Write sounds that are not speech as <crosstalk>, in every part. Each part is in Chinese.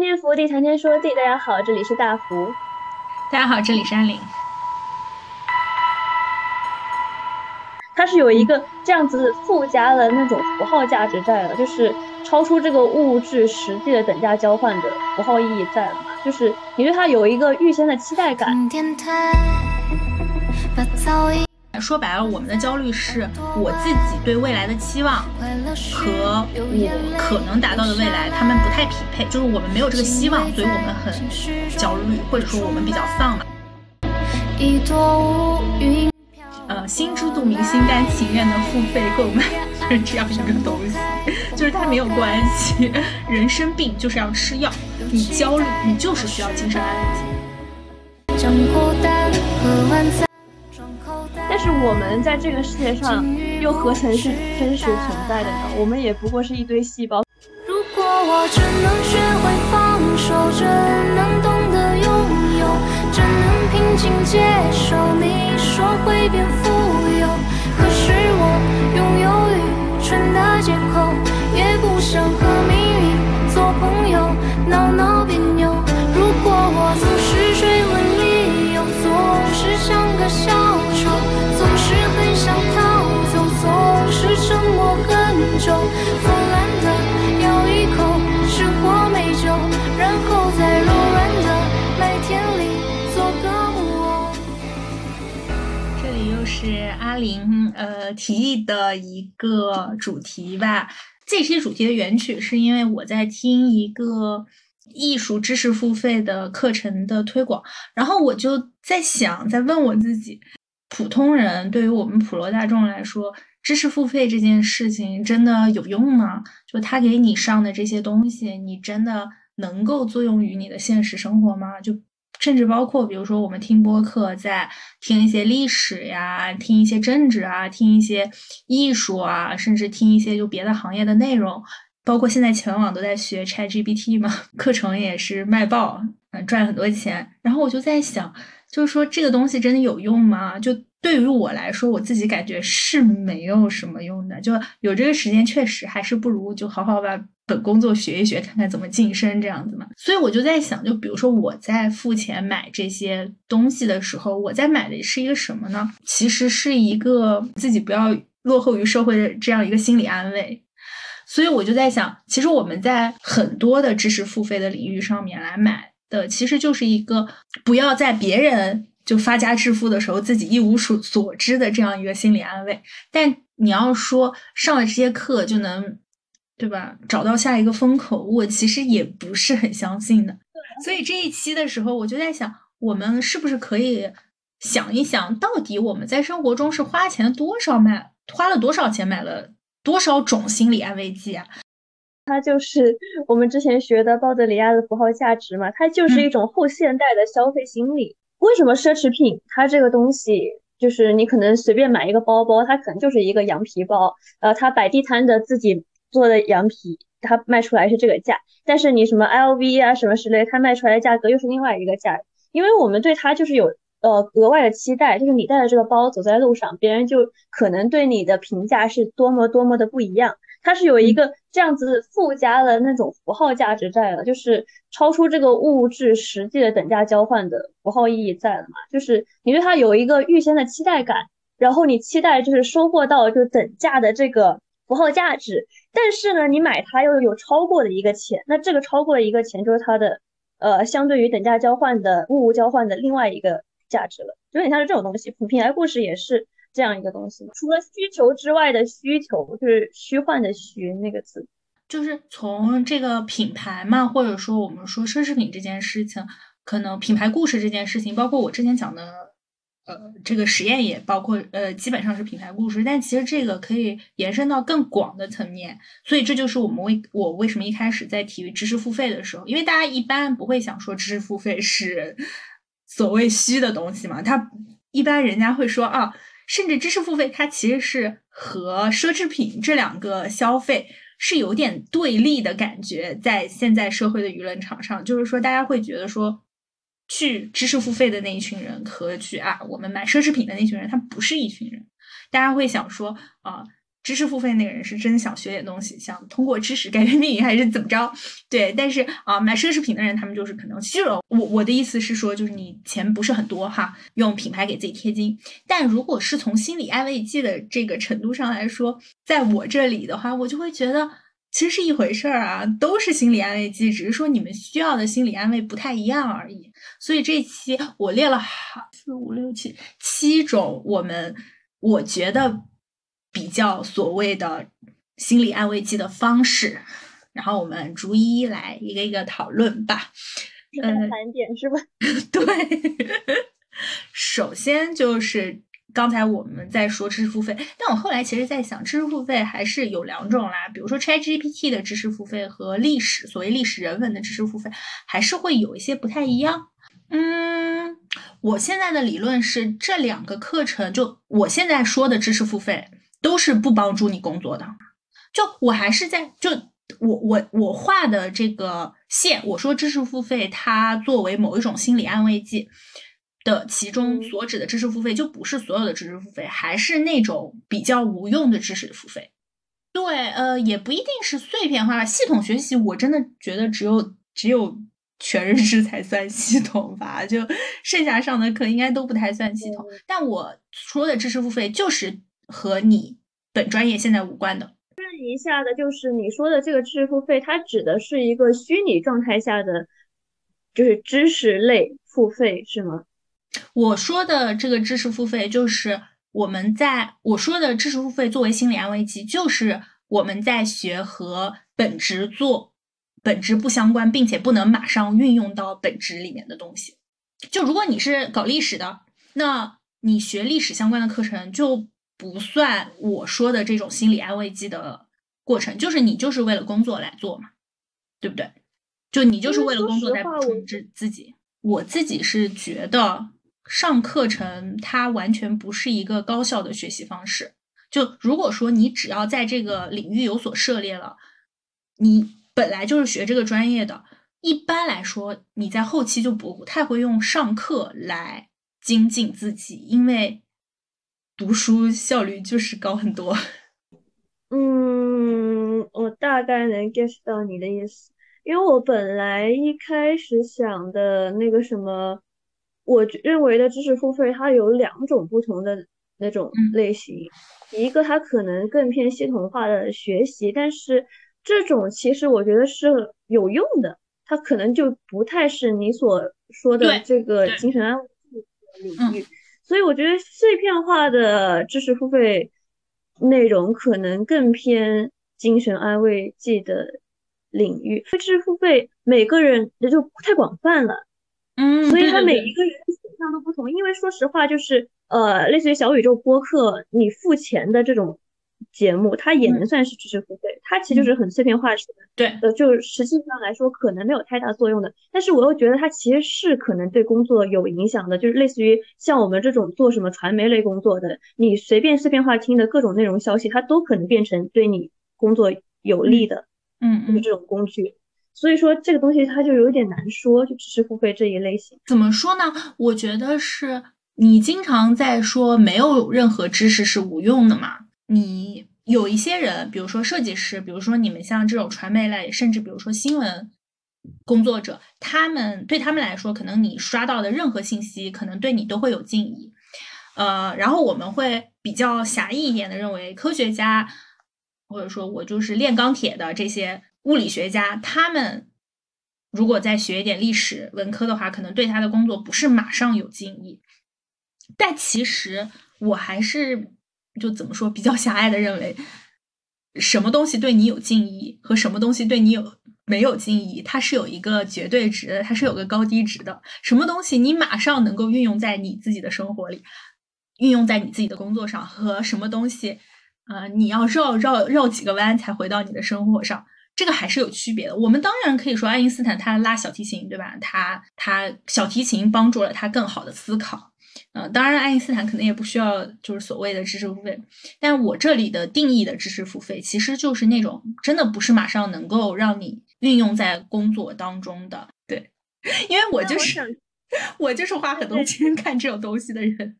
空天福地，谈天说地。大家好，这里是大福。大家好，这里是安林。它是有一个这样子附加的那种符号价值在的，就是超出这个物质实际的等价交换的符号意义在了，就是你对它有一个预先的期待感。说白了，我们的焦虑是我自己对未来的期望和我可能达到的未来，他们不太匹配，就是我们没有这个希望，所以我们很焦虑，或者说我们比较丧嘛。呃，心知肚明，心甘情愿的付费购买 <laughs> 是这样一个东西，就是它没有关系。人生病就是要吃药，你焦虑，你就是需要精神安慰剂。是我们在这个世界上又何曾是真实存在的呢？我们也不过是一堆细胞。如果我只能学会放手，只能懂得拥有，只能平静接受你说会变富有，可是我拥有愚蠢的借口，也不想和命运做朋友，闹闹别扭。如果我总是追问理由，总是像个小丑。上草丛总是沉默很久，腐烂的咬一口，是或没酒，然后在柔软的麦田里做这里又是阿林呃提议的一个主题吧。这期主题的原曲是因为我在听一个艺术知识付费的课程的推广，然后我就在想，在问我自己，普通人对于我们普罗大众来说。知识付费这件事情真的有用吗？就他给你上的这些东西，你真的能够作用于你的现实生活吗？就甚至包括，比如说我们听播客，在听一些历史呀，听一些政治啊，听一些艺术啊，甚至听一些就别的行业的内容，包括现在全网都在学 ChatGPT 嘛，课程也是卖爆，嗯，赚很多钱。然后我就在想，就是说这个东西真的有用吗？就。对于我来说，我自己感觉是没有什么用的。就有这个时间，确实还是不如就好好把本工作学一学，看看怎么晋升这样子嘛。所以我就在想，就比如说我在付钱买这些东西的时候，我在买的是一个什么呢？其实是一个自己不要落后于社会的这样一个心理安慰。所以我就在想，其实我们在很多的知识付费的领域上面来买的，其实就是一个不要在别人。就发家致富的时候，自己一无所所知的这样一个心理安慰。但你要说上了这些课就能，对吧？找到下一个风口，我其实也不是很相信的。所以这一期的时候，我就在想，我们是不是可以想一想，到底我们在生活中是花钱多少买，花了多少钱买了多少种心理安慰剂啊？它就是我们之前学的鲍德里亚的符号价值嘛，它就是一种后现代的消费心理。为什么奢侈品它这个东西就是你可能随便买一个包包，它可能就是一个羊皮包，呃，它摆地摊的自己做的羊皮，它卖出来是这个价，但是你什么 LV 啊什么之类，它卖出来的价格又是另外一个价，因为我们对它就是有呃额外的期待，就是你带着这个包走在路上，别人就可能对你的评价是多么多么的不一样。它是有一个这样子附加的那种符号价值在了，就是超出这个物质实际的等价交换的符号意义在了嘛？就是你对它有一个预先的期待感，然后你期待就是收获到就等价的这个符号价值，但是呢，你买它又有超过的一个钱，那这个超过的一个钱就是它的呃相对于等价交换的物物交换的另外一个价值了，有点像是这种东西。品牌故事也是。这样一个东西，除了需求之外的需求，就是虚幻的虚那个字，就是从这个品牌嘛，或者说我们说奢侈品这件事情，可能品牌故事这件事情，包括我之前讲的，呃，这个实验也包括，呃，基本上是品牌故事，但其实这个可以延伸到更广的层面，所以这就是我们为我为什么一开始在提知识付费的时候，因为大家一般不会想说知识付费是 <laughs> 所谓虚的东西嘛，他一般人家会说啊。甚至知识付费，它其实是和奢侈品这两个消费是有点对立的感觉，在现在社会的舆论场上，就是说大家会觉得说，去知识付费的那一群人和去啊我们买奢侈品的那群人，他不是一群人。大家会想说啊，知识付费那个人是真想学点东西，想通过知识改变命运，还是怎么着？对，但是啊，买奢侈品的人，他们就是可能虚荣。我我的意思是说，就是你钱不是很多哈，用品牌给自己贴金。但如果是从心理安慰剂的这个程度上来说，在我这里的话，我就会觉得其实是一回事儿啊，都是心理安慰剂，只是说你们需要的心理安慰不太一样而已。所以这期我列了好四五六七七种我们我觉得。比较所谓的心理安慰剂的方式，然后我们逐一来一个一个讨论吧。嗯，难点是吧？<laughs> 对，首先就是刚才我们在说知识付费，但我后来其实在想，知识付费还是有两种啦。比如说 ChatGPT 的知识付费和历史，所谓历史人文的知识付费，还是会有一些不太一样。嗯，我现在的理论是，这两个课程就我现在说的知识付费。都是不帮助你工作的，就我还是在就我我我画的这个线，我说知识付费它作为某一种心理安慰剂的其中所指的知识付费，就不是所有的知识付费，还是那种比较无用的知识付费。对，呃，也不一定是碎片化系统学习，我真的觉得只有只有全日制才算系统吧，就剩下上的课应该都不太算系统。但我说的知识付费就是。和你本专业现在无关的。问一下的，就是你说的这个知识付费，它指的是一个虚拟状态下的，就是知识类付费是吗？我说的这个知识付费，就是我们在我说的知识付费作为心理安慰剂，就是我们在学和本职做本职不相关，并且不能马上运用到本职里面的东西。就如果你是搞历史的，那你学历史相关的课程就。不算我说的这种心理安慰剂的过程，就是你就是为了工作来做嘛，对不对？就你就是为了工作在补充自自己。我自己是觉得上课程它完全不是一个高效的学习方式。就如果说你只要在这个领域有所涉猎了，你本来就是学这个专业的，一般来说你在后期就不太会用上课来精进自己，因为。读书效率就是高很多。嗯，我大概能 get 到你的意思，因为我本来一开始想的那个什么，我认为的知识付费，它有两种不同的那种类型，一个它可能更偏系统化的学习，但是这种其实我觉得是有用的，它可能就不太是你所说的这个精神安慰领域。所以我觉得碎片化的知识付费内容可能更偏精神安慰剂的领域。知识付费每个人也就太广泛了，嗯，所以他每一个人选项都不同。因为说实话，就是呃，类似于小宇宙播客，你付钱的这种。节目它也能算是知识付费，它其实就是很碎片化式的，对，呃，就实际上来说可能没有太大作用的。但是我又觉得它其实是可能对工作有影响的，就是类似于像我们这种做什么传媒类工作的，你随便碎片化听的各种内容消息，它都可能变成对你工作有利的，嗯，就是这种工具。所以说这个东西它就有点难说，就知识付费这一类型。怎么说呢？我觉得是你经常在说没有任何知识是无用的嘛。你有一些人，比如说设计师，比如说你们像这种传媒类，甚至比如说新闻工作者，他们对他们来说，可能你刷到的任何信息，可能对你都会有敬意。呃，然后我们会比较狭义一点的认为，科学家或者说我就是炼钢铁的这些物理学家，他们如果再学一点历史文科的话，可能对他的工作不是马上有敬意。但其实我还是。就怎么说，比较狭隘的认为，什么东西对你有敬意和什么东西对你有没有敬意，它是有一个绝对值的，它是有个高低值的。什么东西你马上能够运用在你自己的生活里，运用在你自己的工作上，和什么东西，呃，你要绕绕绕几个弯才回到你的生活上，这个还是有区别的。我们当然可以说，爱因斯坦他拉小提琴，对吧？他他小提琴帮助了他更好的思考。嗯，当然，爱因斯坦可能也不需要就是所谓的知识付费，但我这里的定义的知识付费，其实就是那种真的不是马上能够让你运用在工作当中的。对，<laughs> 因为我就是 <laughs> 我就是花很多钱看这种东西的人，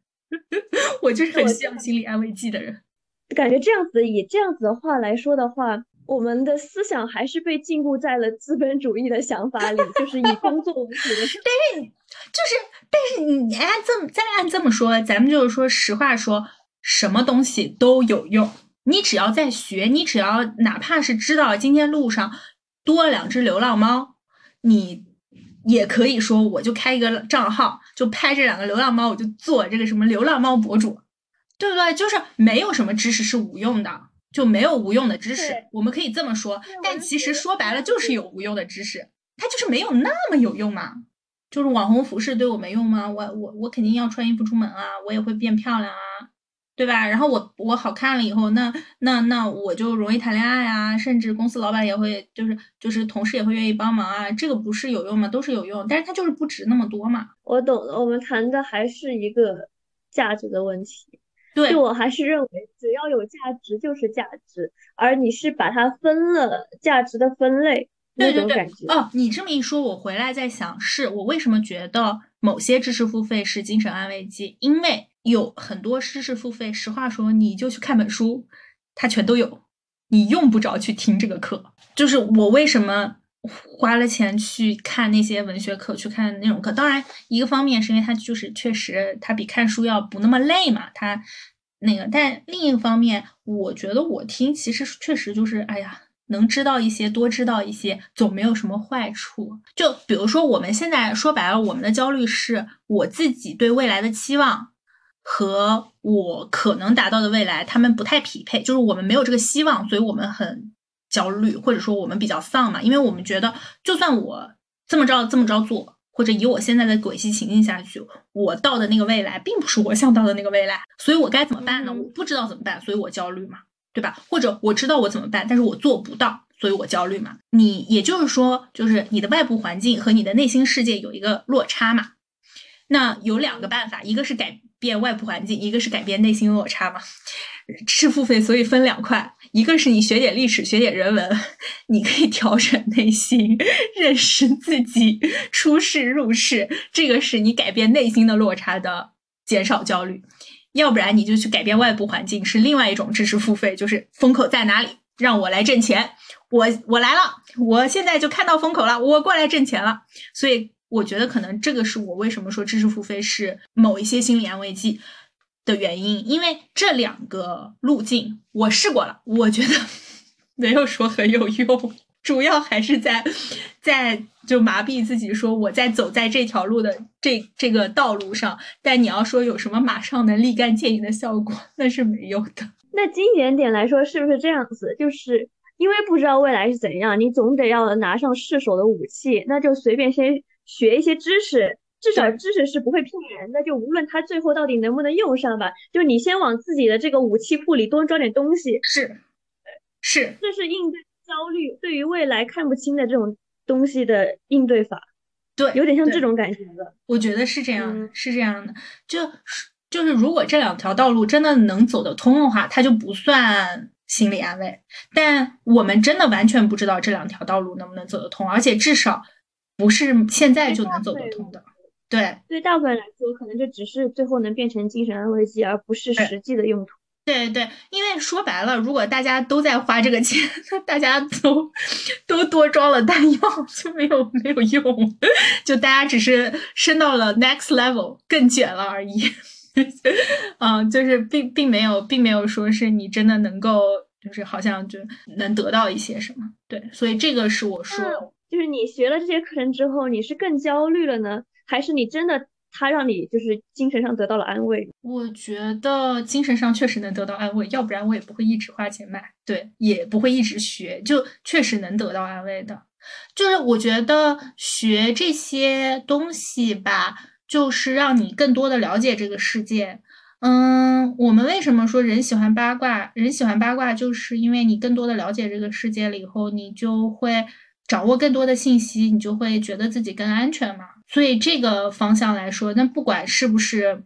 <laughs> 我就是很需要心理安慰剂的人。感觉这样子以这样子的话来说的话，我们的思想还是被禁锢在了资本主义的想法里，就是以工作为主的。<laughs> 但是你就是，但是你按这么再按这么说，咱们就是说实话说，什么东西都有用。你只要在学，你只要哪怕是知道今天路上多了两只流浪猫，你也可以说我就开一个账号，就拍这两个流浪猫，我就做这个什么流浪猫博主。对不对？就是没有什么知识是无用的，就没有无用的知识。我们可以这么说，但其实说白了就是有无用的知识，它就是没有那么有用嘛。就是网红服饰对我没用吗？我我我肯定要穿衣服出门啊，我也会变漂亮啊，对吧？然后我我好看了以后，那那那我就容易谈恋爱啊，甚至公司老板也会，就是就是同事也会愿意帮忙啊。这个不是有用吗？都是有用，但是它就是不值那么多嘛。我懂了，我们谈的还是一个价值的问题。对，我还是认为只要有价值就是价值，而你是把它分了价值的分类那种感觉。哦，你这么一说，我回来在想，是我为什么觉得某些知识付费是精神安慰剂？因为有很多知识付费，实话说，你就去看本书，它全都有，你用不着去听这个课。就是我为什么花了钱去看那些文学课，去看那种课？当然，一个方面是因为它就是确实它比看书要不那么累嘛，它。那个，但另一方面，我觉得我听其实确实就是，哎呀，能知道一些，多知道一些，总没有什么坏处。就比如说，我们现在说白了，我们的焦虑是我自己对未来的期望和我可能达到的未来，他们不太匹配，就是我们没有这个希望，所以我们很焦虑，或者说我们比较丧嘛，因为我们觉得，就算我这么着这么着做。或者以我现在的轨迹情境下去，我到的那个未来并不是我想到的那个未来，所以我该怎么办呢？我不知道怎么办，所以我焦虑嘛，对吧？或者我知道我怎么办，但是我做不到，所以我焦虑嘛。你也就是说，就是你的外部环境和你的内心世界有一个落差嘛。那有两个办法，一个是改变外部环境，一个是改变内心落差嘛。是付费，所以分两块，一个是你学点历史，学点人文，你可以调整内心，认识自己，出世入世，这个是你改变内心的落差的，减少焦虑。要不然你就去改变外部环境，是另外一种知识付费，就是风口在哪里，让我来挣钱，我我来了，我现在就看到风口了，我过来挣钱了。所以我觉得可能这个是我为什么说知识付费是某一些心理安慰剂。的原因，因为这两个路径我试过了，我觉得 <laughs> 没有说很有用，主要还是在在就麻痹自己，说我在走在这条路的这这个道路上。但你要说有什么马上能立竿见影的效果，那是没有的。那经典点来说，是不是这样子？就是因为不知道未来是怎样，你总得要拿上试手的武器，那就随便先学一些知识。至少知识是不会骗人的，就无论他最后到底能不能用上吧，就你先往自己的这个武器库里多装点东西。是，是，这是应对焦虑，对于未来看不清的这种东西的应对法。对，有点像这种感觉的。我觉得是这样，是这样的。就就是如果这两条道路真的能走得通的话，它就不算心理安慰。但我们真的完全不知道这两条道路能不能走得通，而且至少不是现在就能走得通的。对，对大部分人来说，可能就只是最后能变成精神安慰剂，而不是实际的用途。对对，因为说白了，如果大家都在花这个钱，<laughs> 那大家都都多装了弹药，就没有没有用，就大家只是升到了 next level，更卷了而已。<laughs> 嗯，就是并并没有，并没有说是你真的能够，就是好像就能得到一些什么。对，所以这个是我说，就是你学了这些课程之后，你是更焦虑了呢？还是你真的，他让你就是精神上得到了安慰。我觉得精神上确实能得到安慰，要不然我也不会一直花钱买，对，也不会一直学，就确实能得到安慰的。就是我觉得学这些东西吧，就是让你更多的了解这个世界。嗯，我们为什么说人喜欢八卦？人喜欢八卦，就是因为你更多的了解这个世界了以后，你就会掌握更多的信息，你就会觉得自己更安全嘛。所以这个方向来说，那不管是不是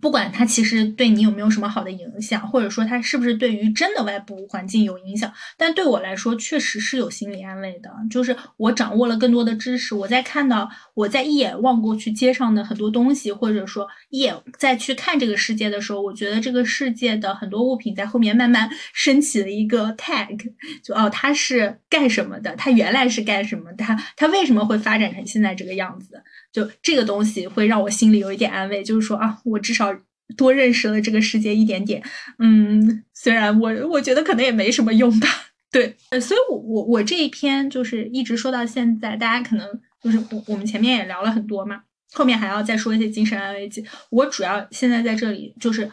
不管它其实对你有没有什么好的影响，或者说它是不是对于真的外部环境有影响，但对我来说确实是有心理安慰的。就是我掌握了更多的知识，我在看到我在一眼望过去街上的很多东西，或者说一眼再去看这个世界的时候，我觉得这个世界的很多物品在后面慢慢升起了一个 tag，就哦，它是干什么的？它原来是干什么的？它它为什么会发展成现在这个样子？就这个东西会让我心里有一点安慰，就是说啊，我至少多认识了这个世界一点点。嗯，虽然我我觉得可能也没什么用吧。<laughs> 对，所以我我我这一篇就是一直说到现在，大家可能就是我我们前面也聊了很多嘛，后面还要再说一些精神安慰剂。我主要现在在这里就是。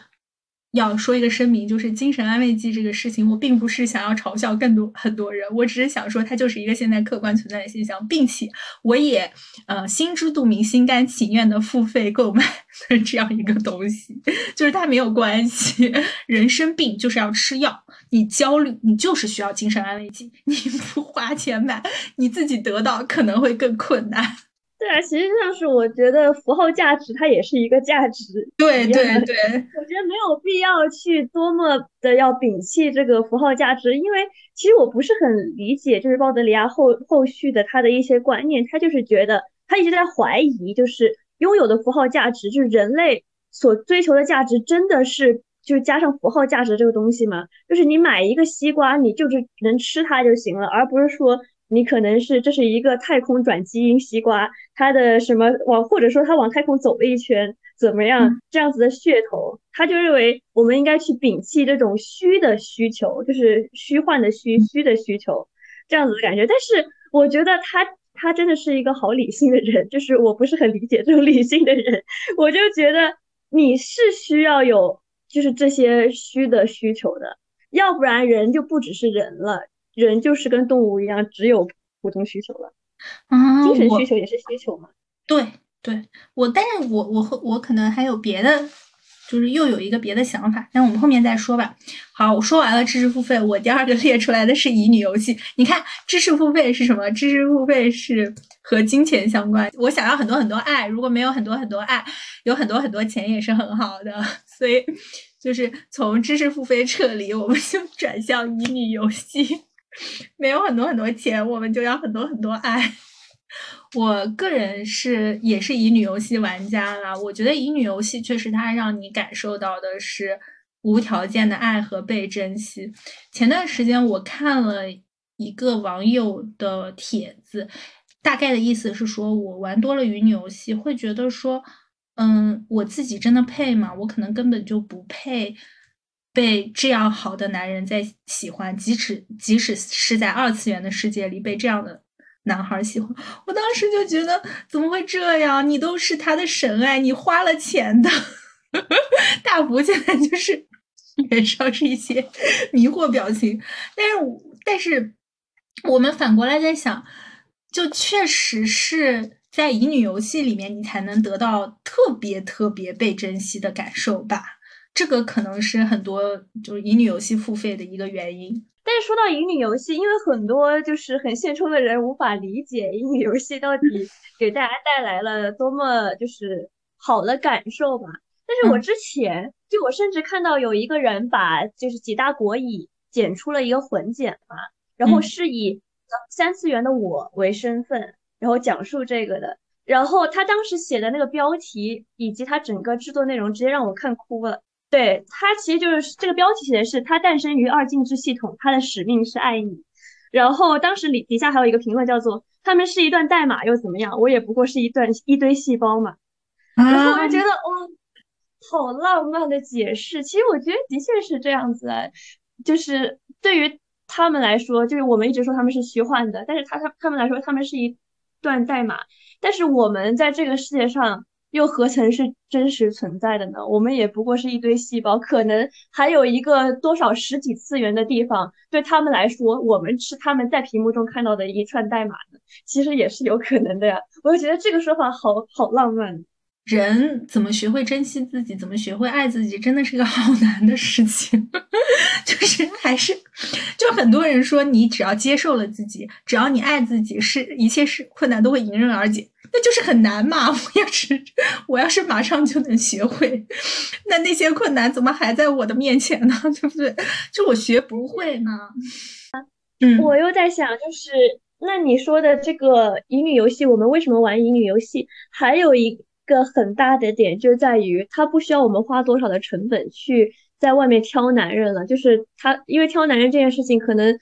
要说一个声明，就是精神安慰剂这个事情，我并不是想要嘲笑更多很多人，我只是想说它就是一个现在客观存在的现象，并且我也呃心知肚明、心甘情愿的付费购买这样一个东西，就是它没有关系。人生病就是要吃药，你焦虑你就是需要精神安慰剂，你不花钱买，你自己得到可能会更困难。对啊，实际上是我觉得符号价值它也是一个价值。<laughs> 对对对，我觉得没有必要去多么的要摒弃这个符号价值，因为其实我不是很理解，就是鲍德里亚后后续的他的一些观念，他就是觉得他一直在怀疑，就是拥有的符号价值，就是人类所追求的价值，真的是就是加上符号价值这个东西吗？就是你买一个西瓜，你就是能吃它就行了，而不是说。你可能是这是一个太空转基因西瓜，它的什么往或者说它往太空走了一圈怎么样？这样子的噱头，他就认为我们应该去摒弃这种虚的需求，就是虚幻的虚虚的需求，这样子的感觉。但是我觉得他他真的是一个好理性的人，就是我不是很理解这种理性的人，我就觉得你是需要有就是这些虚的需求的，要不然人就不只是人了。人就是跟动物一样，只有普通需求了。啊，精神需求也是需求嘛？对对，我但是我我我可能还有别的，就是又有一个别的想法，但我们后面再说吧。好，我说完了知识付费，我第二个列出来的是乙女游戏。你看，知识付费是什么？知识付费是和金钱相关。我想要很多很多爱，如果没有很多很多爱，有很多很多钱也是很好的。所以就是从知识付费撤离，我们就转向乙女游戏。没有很多很多钱，我们就要很多很多爱。<laughs> 我个人是也是乙女游戏玩家啦，我觉得乙女游戏确实它让你感受到的是无条件的爱和被珍惜。前段时间我看了一个网友的帖子，大概的意思是说，我玩多了乙女游戏，会觉得说，嗯，我自己真的配吗？我可能根本就不配。被这样好的男人在喜欢，即使即使是在二次元的世界里被这样的男孩喜欢，我当时就觉得怎么会这样？你都是他的神爱，你花了钱的。<laughs> 大福现在就是脸上是一些迷惑表情，但是但是我们反过来在想，就确实是在乙女游戏里面，你才能得到特别特别被珍惜的感受吧。这个可能是很多就是乙女游戏付费的一个原因。但是说到乙女游戏，因为很多就是很现充的人无法理解乙女游戏到底 <laughs> 给大家带来了多么就是好的感受吧。但是我之前就我甚至看到有一个人把就是几大国乙剪出了一个混剪嘛，然后是以三次元的我为身份，然后讲述这个的。然后他当时写的那个标题以及他整个制作内容，直接让我看哭了。对他其实就是这个标题写的是他诞生于二进制系统，他的使命是爱你。然后当时里底下还有一个评论叫做他们是一段代码又怎么样？我也不过是一段一堆细胞嘛。然后我就觉得哇，好浪漫的解释。其实我觉得的确是这样子，就是对于他们来说，就是我们一直说他们是虚幻的，但是他他他们来说他们是一段代码。但是我们在这个世界上。又何曾是真实存在的呢？我们也不过是一堆细胞，可能还有一个多少十几次元的地方，对他们来说，我们是他们在屏幕中看到的一串代码呢，其实也是有可能的呀。我就觉得这个说法好好浪漫。人怎么学会珍惜自己，怎么学会爱自己，真的是个好难的事情。<laughs> 就是还是，就很多人说，你只要接受了自己，只要你爱自己，是一切是困难都会迎刃而解。那就是很难嘛。<laughs> 我要是我要是马上就能学会，那那些困难怎么还在我的面前呢？<laughs> 对不对？就我学不会呢。嗯，我又在想，就是那你说的这个乙女游戏，我们为什么玩乙女游戏？还有一个很大的点就在于，它不需要我们花多少的成本去在外面挑男人了。就是它，因为挑男人这件事情，可能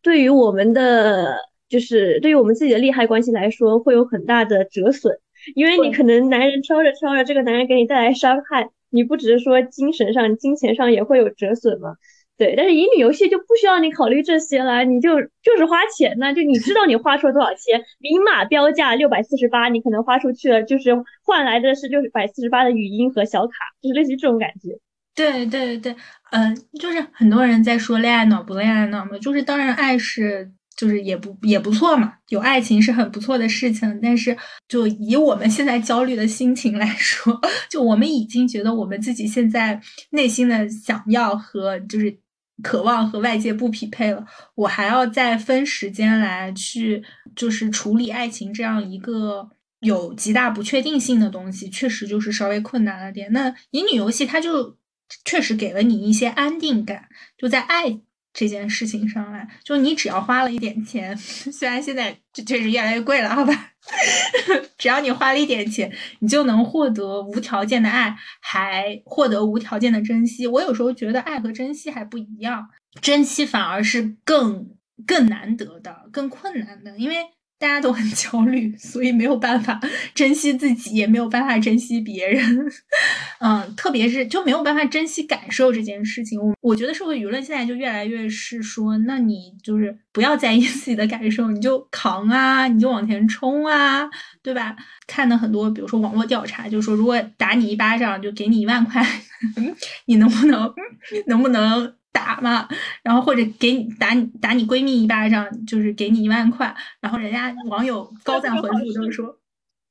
对于我们的，就是对于我们自己的利害关系来说，会有很大的折损。因为你可能男人挑着挑着，这个男人给你带来伤害，你不只是说精神上、金钱上也会有折损嘛。对，但是乙女游戏就不需要你考虑这些了，你就就是花钱呢，就你知道你花出了多少钱，明码标价六百四十八，你可能花出去了，就是换来的是六百四十八的语音和小卡，就是类似于这种感觉。对对对，嗯，就是很多人在说恋爱脑不恋爱脑嘛，就是当然爱是就是也不也不错嘛，有爱情是很不错的事情，但是就以我们现在焦虑的心情来说，就我们已经觉得我们自己现在内心的想要和就是。渴望和外界不匹配了，我还要再分时间来去，就是处理爱情这样一个有极大不确定性的东西，确实就是稍微困难了点。那乙女游戏它就确实给了你一些安定感，就在爱。这件事情上来，就你只要花了一点钱，<laughs> 虽然现在这确实越来越贵了，好吧？<laughs> 只要你花了一点钱，你就能获得无条件的爱，还获得无条件的珍惜。我有时候觉得爱和珍惜还不一样，珍惜反而是更更难得的、更困难的，因为。大家都很焦虑，所以没有办法珍惜自己，也没有办法珍惜别人。<laughs> 嗯，特别是就没有办法珍惜感受这件事情。我我觉得社会舆论现在就越来越是说，那你就是不要在意自己的感受，你就扛啊，你就往前冲啊，对吧？看的很多，比如说网络调查，就说如果打你一巴掌就给你一万块，<laughs> 你能不能 <laughs> 能不能？打嘛，然后或者给你打你打你闺蜜一巴掌，就是给你一万块。然后人家网友 <laughs> 高赞回复都是说，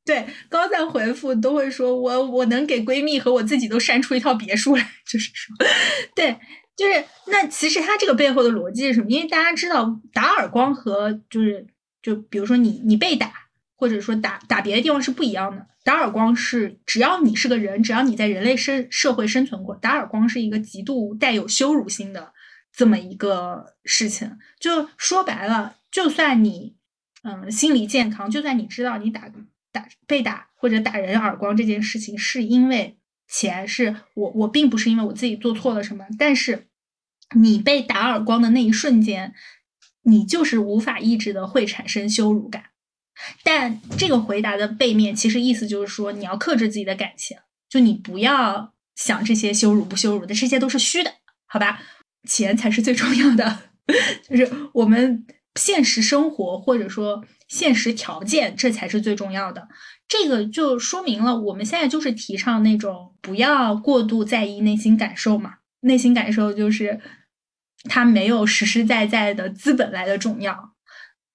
对高赞回复都会说我我能给闺蜜和我自己都扇出一套别墅来，<laughs> 就是说，对，就是那其实他这个背后的逻辑是什么？因为大家知道打耳光和就是就比如说你你被打。或者说打打别的地方是不一样的，打耳光是只要你是个人，只要你在人类社社会生存过，打耳光是一个极度带有羞辱性的这么一个事情。就说白了，就算你嗯心理健康，就算你知道你打打被打或者打人耳光这件事情是因为钱，是我我并不是因为我自己做错了什么，但是你被打耳光的那一瞬间，你就是无法抑制的会产生羞辱感。但这个回答的背面，其实意思就是说，你要克制自己的感情，就你不要想这些羞辱不羞辱的，这些都是虚的，好吧？钱才是最重要的，<laughs> 就是我们现实生活或者说现实条件，这才是最重要的。这个就说明了，我们现在就是提倡那种不要过度在意内心感受嘛，内心感受就是它没有实实在在的资本来的重要。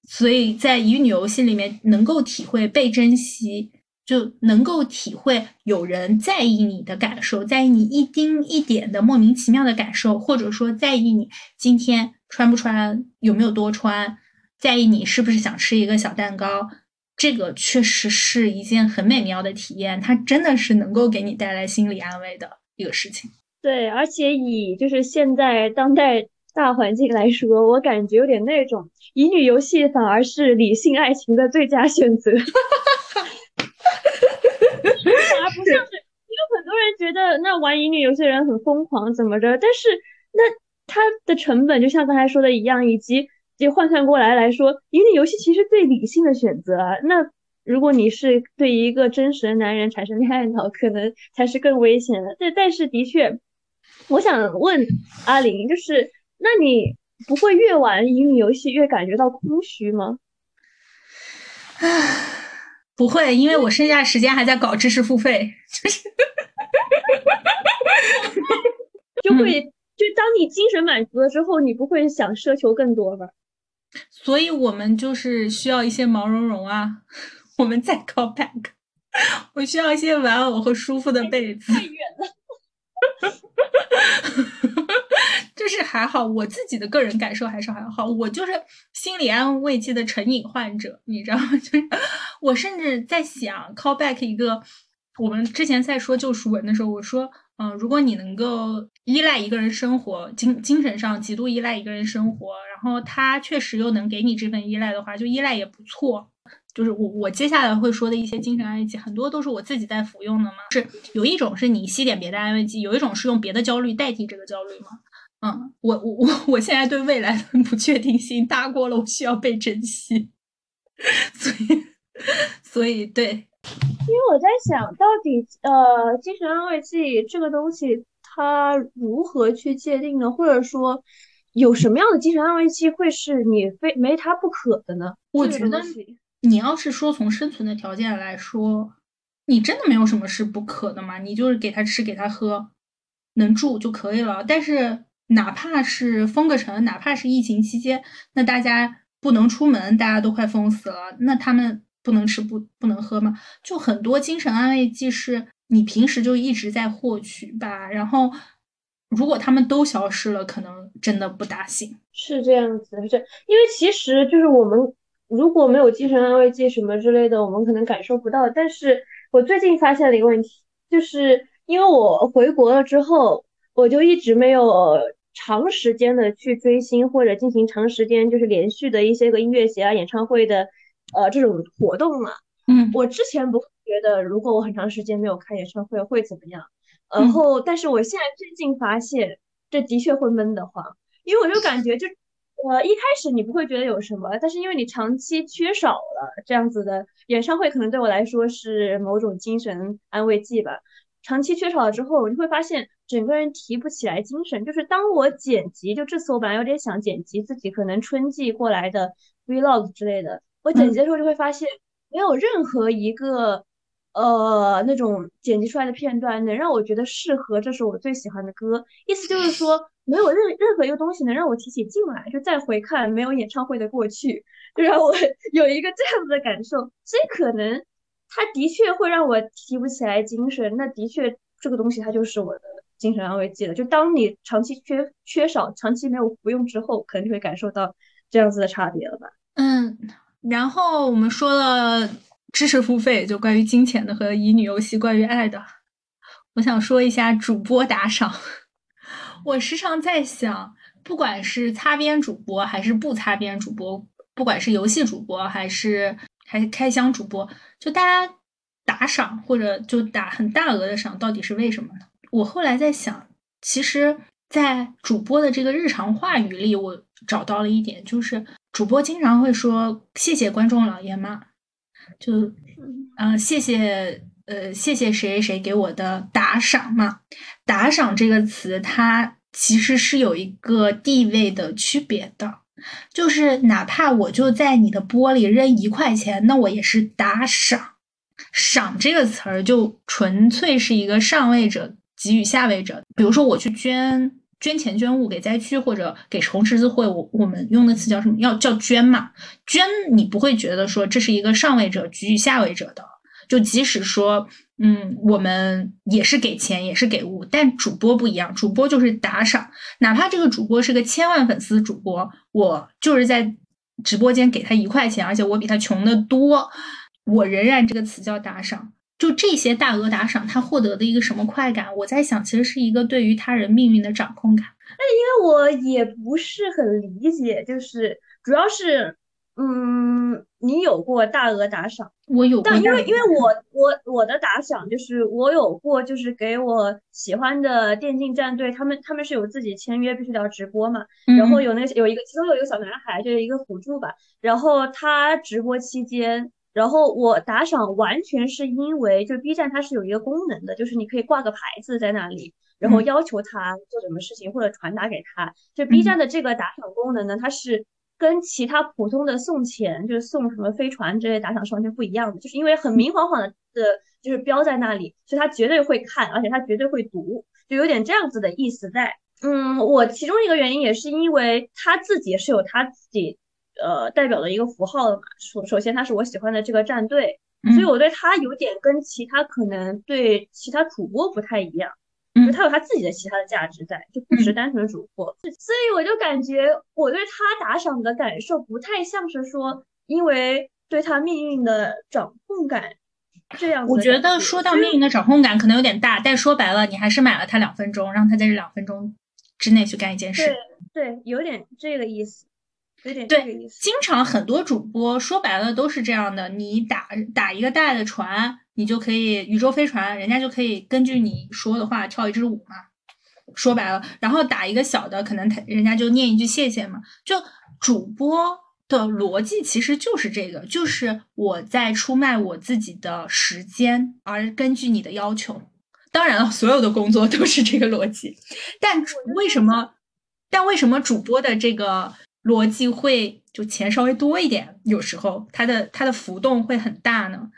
所以在乙女游戏里面，能够体会被珍惜，就能够体会有人在意你的感受，在意你一丁一点的莫名其妙的感受，或者说在意你今天穿不穿，有没有多穿，在意你是不是想吃一个小蛋糕，这个确实是一件很美妙的体验，它真的是能够给你带来心理安慰的一个事情。对，而且以就是现在当代。大环境来说，我感觉有点那种乙女游戏反而是理性爱情的最佳选择，<laughs> 反而不像是，因为很多人觉得那玩乙女游戏的人很疯狂怎么着，但是那它的成本就像刚才说的一样，以及就换算过来来说，乙女游戏其实最理性的选择。那如果你是对一个真实的男人产生恋爱脑，可能才是更危险的。但但是的确，我想问阿玲，就是。那你不会越玩乙女游戏越感觉到空虚吗？唉，<sighs> 不会，因为我剩下时间还在搞知识付费，就是 <laughs> 就会就当你精神满足了之后，你不会想奢求更多吧？所以我们就是需要一些毛茸茸啊，<laughs> 我们再 call back，我需要一些玩偶和舒服的被子。<laughs> 太远了。就就是还好，我自己的个人感受还是还好。我就是心理安慰剂的成瘾患者，你知道吗？<laughs> 就是我甚至在想 call back 一个，我们之前在说救赎文的时候，我说，嗯，如果你能够依赖一个人生活，精精神上极度依赖一个人生活，然后他确实又能给你这份依赖的话，就依赖也不错。就是我我接下来会说的一些精神安慰剂，很多都是我自己在服用的嘛。是有一种是你吸点别的安慰剂，有一种是用别的焦虑代替这个焦虑嘛。嗯，我我我我现在对未来的不确定性大过了，我需要被珍惜。<laughs> 所以所以对，因为我在想到底呃，精神安慰剂这个东西它如何去界定呢？或者说有什么样的精神安慰剂会是你非没它不可的呢？我觉得。你要是说从生存的条件来说，你真的没有什么是不可的嘛？你就是给他吃，给他喝，能住就可以了。但是哪怕是封个城，哪怕是疫情期间，那大家不能出门，大家都快封死了，那他们不能吃不不能喝吗？就很多精神安慰剂是你平时就一直在获取吧。然后如果他们都消失了，可能真的不大行。是这样子，是因为其实就是我们。如果没有精神安慰剂什么之类的，我们可能感受不到。但是我最近发现了一个问题，就是因为我回国了之后，我就一直没有长时间的去追星或者进行长时间就是连续的一些个音乐节啊、演唱会的呃这种活动嘛。嗯，我之前不会觉得，如果我很长时间没有看演唱会会怎么样。然后，但是我现在最近发现，这的确会闷得慌，因为我就感觉就。呃，一开始你不会觉得有什么，但是因为你长期缺少了这样子的演唱会，可能对我来说是某种精神安慰剂吧。长期缺少了之后，你会发现整个人提不起来精神。就是当我剪辑，就这次我本来有点想剪辑自己可能春季过来的 vlog 之类的，我剪辑的时候就会发现没有任何一个呃那种剪辑出来的片段能让我觉得适合这首我最喜欢的歌。意思就是说。没有任任何一个东西能让我提起劲来，就再回看没有演唱会的过去，就让我 <laughs> 有一个这样子的感受。所以可能他的确会让我提不起来精神，那的确这个东西它就是我的精神安慰剂了。就当你长期缺缺少、长期没有服用之后，可能就会感受到这样子的差别了吧。嗯，然后我们说了知识付费，就关于金钱的和乙女游戏关于爱的，我想说一下主播打赏。<laughs> 我时常在想，不管是擦边主播还是不擦边主播，不管是游戏主播还是还是开箱主播，就大家打赏或者就打很大额的赏，到底是为什么呢？我后来在想，其实，在主播的这个日常话语里，我找到了一点，就是主播经常会说“谢谢观众老爷们”，就嗯，谢谢。呃，谢谢谁谁谁给我的打赏嘛？打赏这个词，它其实是有一个地位的区别的，就是哪怕我就在你的玻璃扔一块钱，那我也是打赏。赏这个词儿就纯粹是一个上位者给予下位者，比如说我去捐捐钱捐物给灾区或者给红十字会，我我们用的词叫什么？要叫捐嘛？捐你不会觉得说这是一个上位者给予下位者的。就即使说，嗯，我们也是给钱，也是给物，但主播不一样，主播就是打赏，哪怕这个主播是个千万粉丝主播，我就是在直播间给他一块钱，而且我比他穷的多，我仍然这个词叫打赏。就这些大额打赏，他获得的一个什么快感？我在想，其实是一个对于他人命运的掌控感。那因为我也不是很理解，就是主要是。嗯，你有过大额打赏？我有，但因为因为我我我的打赏就是我有过，就是给我喜欢的电竞战队，他们他们是有自己签约，必须得要直播嘛。然后有那有一个，其中有一个小男孩，就是一个辅助吧。然后他直播期间，然后我打赏完全是因为，就 B 站它是有一个功能的，就是你可以挂个牌子在那里，然后要求他做什么事情或者传达给他。就 B 站的这个打赏功能呢，它是。跟其他普通的送钱，就是送什么飞船之类打赏是完全不一样的，就是因为很明晃晃的的，就是标在那里，所以他绝对会看，而且他绝对会读，就有点这样子的意思在。嗯，我其中一个原因也是因为他自己是有他自己呃代表的一个符号的嘛。首首先他是我喜欢的这个战队，所以我对他有点跟其他可能对其他主播不太一样。就他有他自己的其他的价值在，就不是单纯的主播。所以我就感觉我对他打赏的感受不太像是说，因为对他命运的掌控感这样。我觉得说到命运的掌控感可能有点大，但说白了，你还是买了他两分钟，让他在这两分钟之内去干一件事。对对，有点这个意思。对，经常很多主播说白了都是这样的，你打打一个大的船，你就可以宇宙飞船，人家就可以根据你说的话跳一支舞嘛。说白了，然后打一个小的，可能他人家就念一句谢谢嘛。就主播的逻辑其实就是这个，就是我在出卖我自己的时间，而根据你的要求。当然了，所有的工作都是这个逻辑，但为什么？但为什么主播的这个？逻辑会就钱稍微多一点，有时候它的它的浮动会很大呢，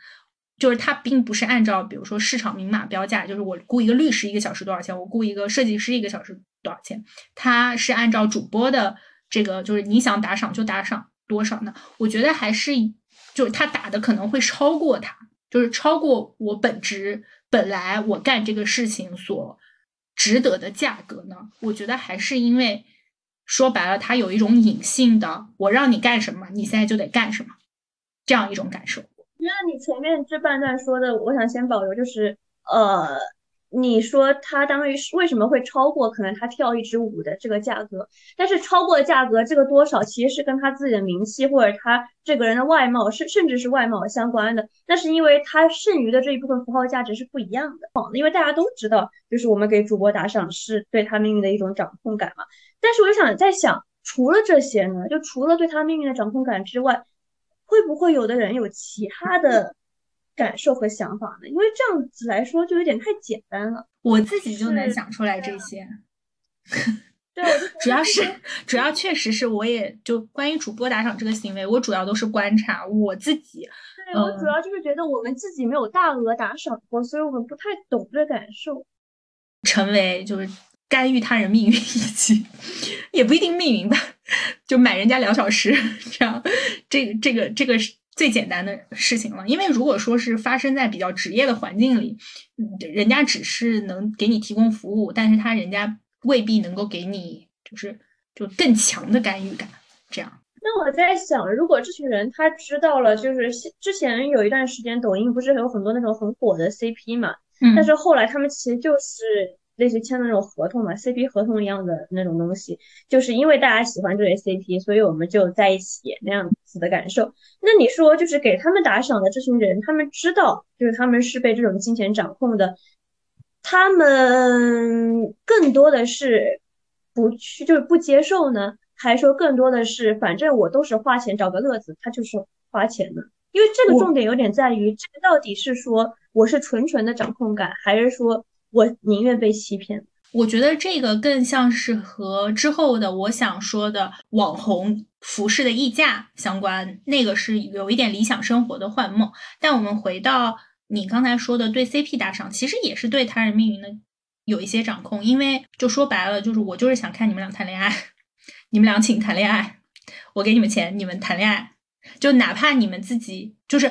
就是它并不是按照比如说市场明码标价，就是我雇一个律师一个小时多少钱，我雇一个设计师一个小时多少钱，它是按照主播的这个就是你想打赏就打赏多少呢？我觉得还是就是他打的可能会超过他，就是超过我本职本来我干这个事情所值得的价格呢？我觉得还是因为。说白了，它有一种隐性的，我让你干什么，你现在就得干什么，这样一种感受。那你前面这半段说的，我想先保留，就是呃，你说它当于是为什么会超过可能他跳一支舞的这个价格，但是超过的价格这个多少，其实是跟他自己的名气或者他这个人的外貌，甚甚至是外貌相关的。那是因为他剩余的这一部分符号价值是不一样的。因为大家都知道，就是我们给主播打赏是对他命运的一种掌控感嘛。但是我就想在想，除了这些呢，就除了对他命运的掌控感之外，会不会有的人有其他的感受和想法呢？因为这样子来说就有点太简单了。我自己就能想出来这些。<laughs> 对，主要是主要确实是我也就关于主播打赏这个行为，我主要都是观察我自己。对我主要就是觉得我们自己没有大额打赏过，所以我们不太懂这感受。成为就是。干预他人命运，以及也不一定命运吧，就买人家两小时，这样，这个这个这个是最简单的事情了。因为如果说是发生在比较职业的环境里，人家只是能给你提供服务，但是他人家未必能够给你就是就更强的干预感。这样，那我在想，如果这群人他知道了，就是之前有一段时间，抖音不是有很多那种很火的 CP 嘛，但是后来他们其实就是。类似签的那种合同嘛，CP 合同一样的那种东西，就是因为大家喜欢这类 CP，所以我们就在一起那样子的感受。那你说，就是给他们打赏的这群人，他们知道就是他们是被这种金钱掌控的，他们更多的是不去，就是不接受呢，还说更多的是反正我都是花钱找个乐子，他就是花钱呢。因为这个重点有点在于，这个到底是说我是纯纯的掌控感，还是说？我宁愿被欺骗。我觉得这个更像是和之后的我想说的网红服饰的溢价相关，那个是有一点理想生活的幻梦。但我们回到你刚才说的对 CP 打赏，其实也是对他人命运的有一些掌控。因为就说白了，就是我就是想看你们俩谈恋爱，你们俩请谈恋爱，我给你们钱，你们谈恋爱，就哪怕你们自己就是。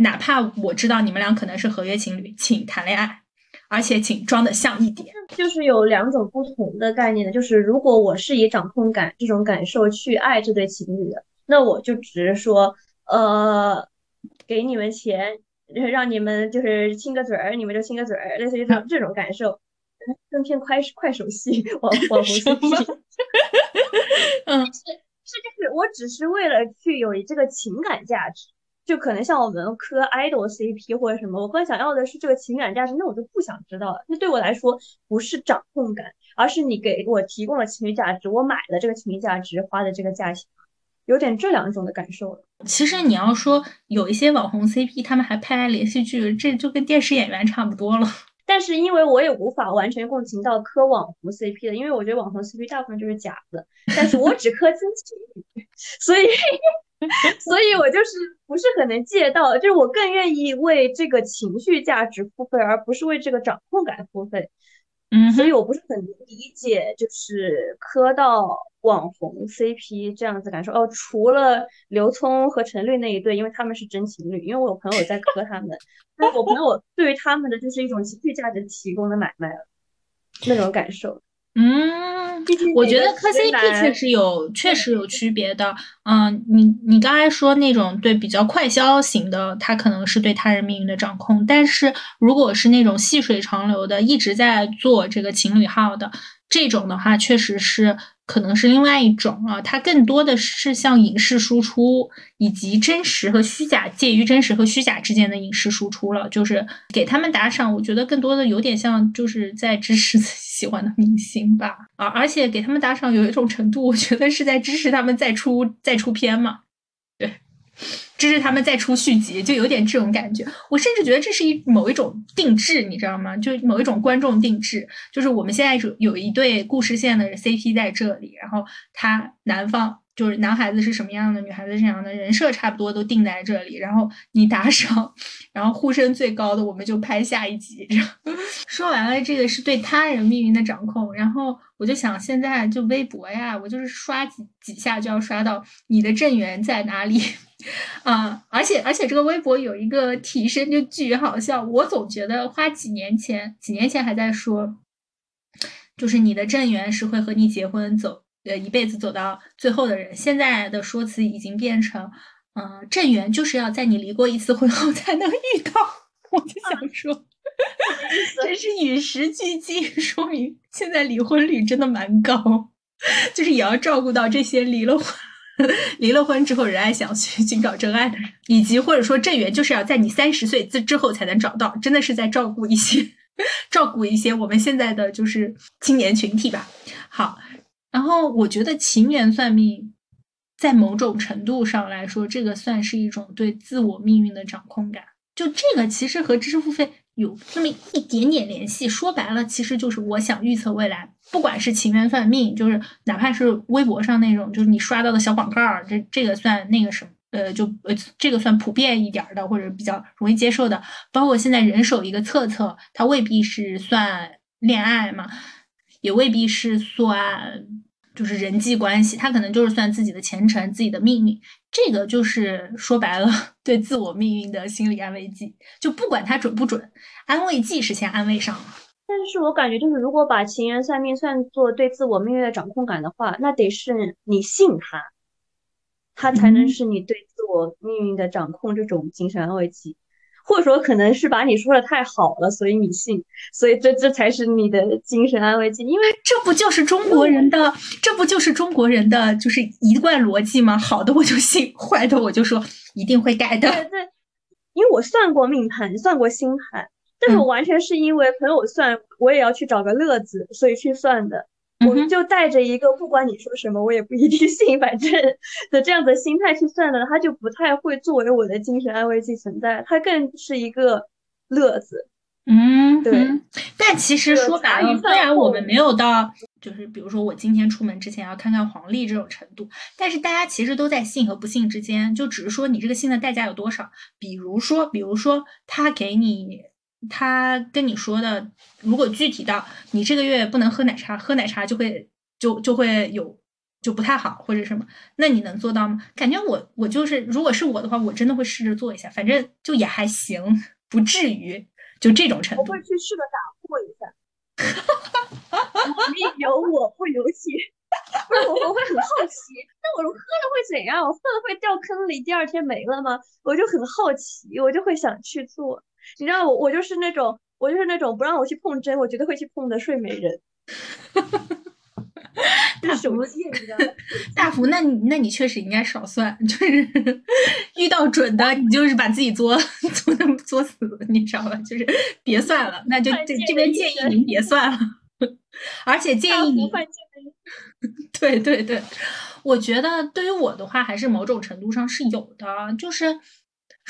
哪怕我知道你们俩可能是合约情侣，请谈恋爱，而且请装的像一点。就是有两种不同的概念的，就是如果我是以掌控感这种感受去爱这对情侣的，那我就只是说，呃，给你们钱，让你们就是亲个嘴儿，你们就亲个嘴儿，类似于这种 <laughs> 这种感受，更偏快快手戏，网网红 CP。嗯，是是，就是我只是为了去有这个情感价值。就可能像我们磕 idol CP 或者什么，我更想要的是这个情感价值，那我就不想知道了。那对我来说不是掌控感，而是你给我提供了情绪价值，我买了这个情绪价值花的这个价钱，有点这两种的感受了。其实你要说有一些网红 CP，他们还拍连续剧，这就跟电视演员差不多了。<laughs> 但是因为我也无法完全共情到磕网红 CP 的，因为我觉得网红 CP 大部分就是假的，但是我只磕真情侣，<laughs> 所以。<laughs> 所以我就是不是很能借到，就是我更愿意为这个情绪价值付费，而不是为这个掌控感付费。嗯所以我不是很理解，就是磕到网红 CP 这样子感受。哦，除了刘聪和陈律那一对，因为他们是真情侣，因为我有朋友在磕他们，但我朋友对于他们的就是一种情绪价值提供的买卖了，那种感受。嗯，我觉得磕 CP 确实有，确实有区别的。嗯，你你刚才说那种对比较快消型的，他可能是对他人命运的掌控，但是如果是那种细水长流的，一直在做这个情侣号的这种的话，确实是可能是另外一种啊，它更多的是像影视输出以及真实和虚假介于真实和虚假之间的影视输出了，就是给他们打赏，我觉得更多的有点像就是在支持自己喜欢的明星吧，啊，而且给他们打赏有一种程度，我觉得是在支持他们再出再出片嘛，这是他们再出续集，就有点这种感觉。我甚至觉得这是一某一种定制，你知道吗？就某一种观众定制，就是我们现在有有一对故事线的 CP 在这里，然后他男方就是男孩子是什么样的，女孩子是什么样的，人设差不多都定在这里，然后你打赏，然后呼声最高的我们就拍下一集。这样 <laughs> 说完了，这个是对他人命运的掌控，然后我就想，现在就微博呀，我就是刷几几下就要刷到你的正缘在哪里。<laughs> 啊、而且而且这个微博有一个提升就巨好笑，我总觉得花几年前几年前还在说，就是你的正缘是会和你结婚走呃一辈子走到最后的人，现在的说辞已经变成，嗯、正缘就是要在你离过一次婚后才能遇到，我就想说。<laughs> 真是与时俱进，说明现在离婚率真的蛮高，就是也要照顾到这些离了婚、<laughs> 离了婚之后仍然想去寻找真爱的人，以及或者说正缘就是要在你三十岁之之后才能找到，真的是在照顾一些 <laughs> 照顾一些我们现在的就是青年群体吧。好，然后我觉得情缘算命。在某种程度上来说，这个算是一种对自我命运的掌控感。就这个其实和知识付费有那么一点点联系。说白了，其实就是我想预测未来，不管是情缘算命，就是哪怕是微博上那种，就是你刷到的小广告，这这个算那个什么。呃，就呃，这个算普遍一点的，或者比较容易接受的。包括现在人手一个测测，它未必是算恋爱嘛，也未必是算就是人际关系，他可能就是算自己的前程、自己的命运。这个就是说白了，对自我命运的心理安慰剂。就不管它准不准，安慰剂是先安慰上了。但是我感觉就是，如果把情缘算命算作对自我命运的掌控感的话，那得是你信他，他才能嗯是你对自我命运的掌控这种精神安慰剂。或者说，可能是把你说的太好了，所以你信，所以这这才是你的精神安慰剂。因为这不就是中国人的，这不就是中国人的就是一贯逻辑吗？好的我就信，坏的我就说一定会改的。对对，因为我算过命盘，算过星盘，但是我嗯完全是因为朋友算，我也要去找个乐子，所以去算的。我们就带着一个不管你说什么，我也不一定信，反正的这样的心态去算的，它就不太会作为我的精神安慰剂存在，它更是一个乐子。嗯，对嗯但其实说白了，虽然我们没有到，就是比如说我今天出门之前要看看黄历这种程度，但是大家其实都在信和不信之间，就只是说你这个信的代价有多少。比如说，比如说他给你，他跟你说的，如果具体到你这个月不能喝奶茶，喝奶茶就会就就会有。就不太好或者什么，那你能做到吗？感觉我我就是，如果是我的话，我真的会试着做一下，反正就也还行，不至于就这种程度我会。去试着打破一下，你有我不由己。不是我，我会很好奇，那我喝了会怎样？我喝了会掉坑里，第二天没了吗？我就很好奇，我就会想去做。你知道我，我就是那种，我就是那种不让我去碰针，我绝对会去碰的睡美人。<laughs> 就是手贱，你知道吗？大福，那你那你确实应该少算，就是 <laughs> 遇到准的，你就是把自己作 <laughs> 作的作死，你知道吧？就是别算了，那就这这边建议您别算了，而且建议你犯贱的一对对对，我觉得对于我的话，还是某种程度上是有的。就是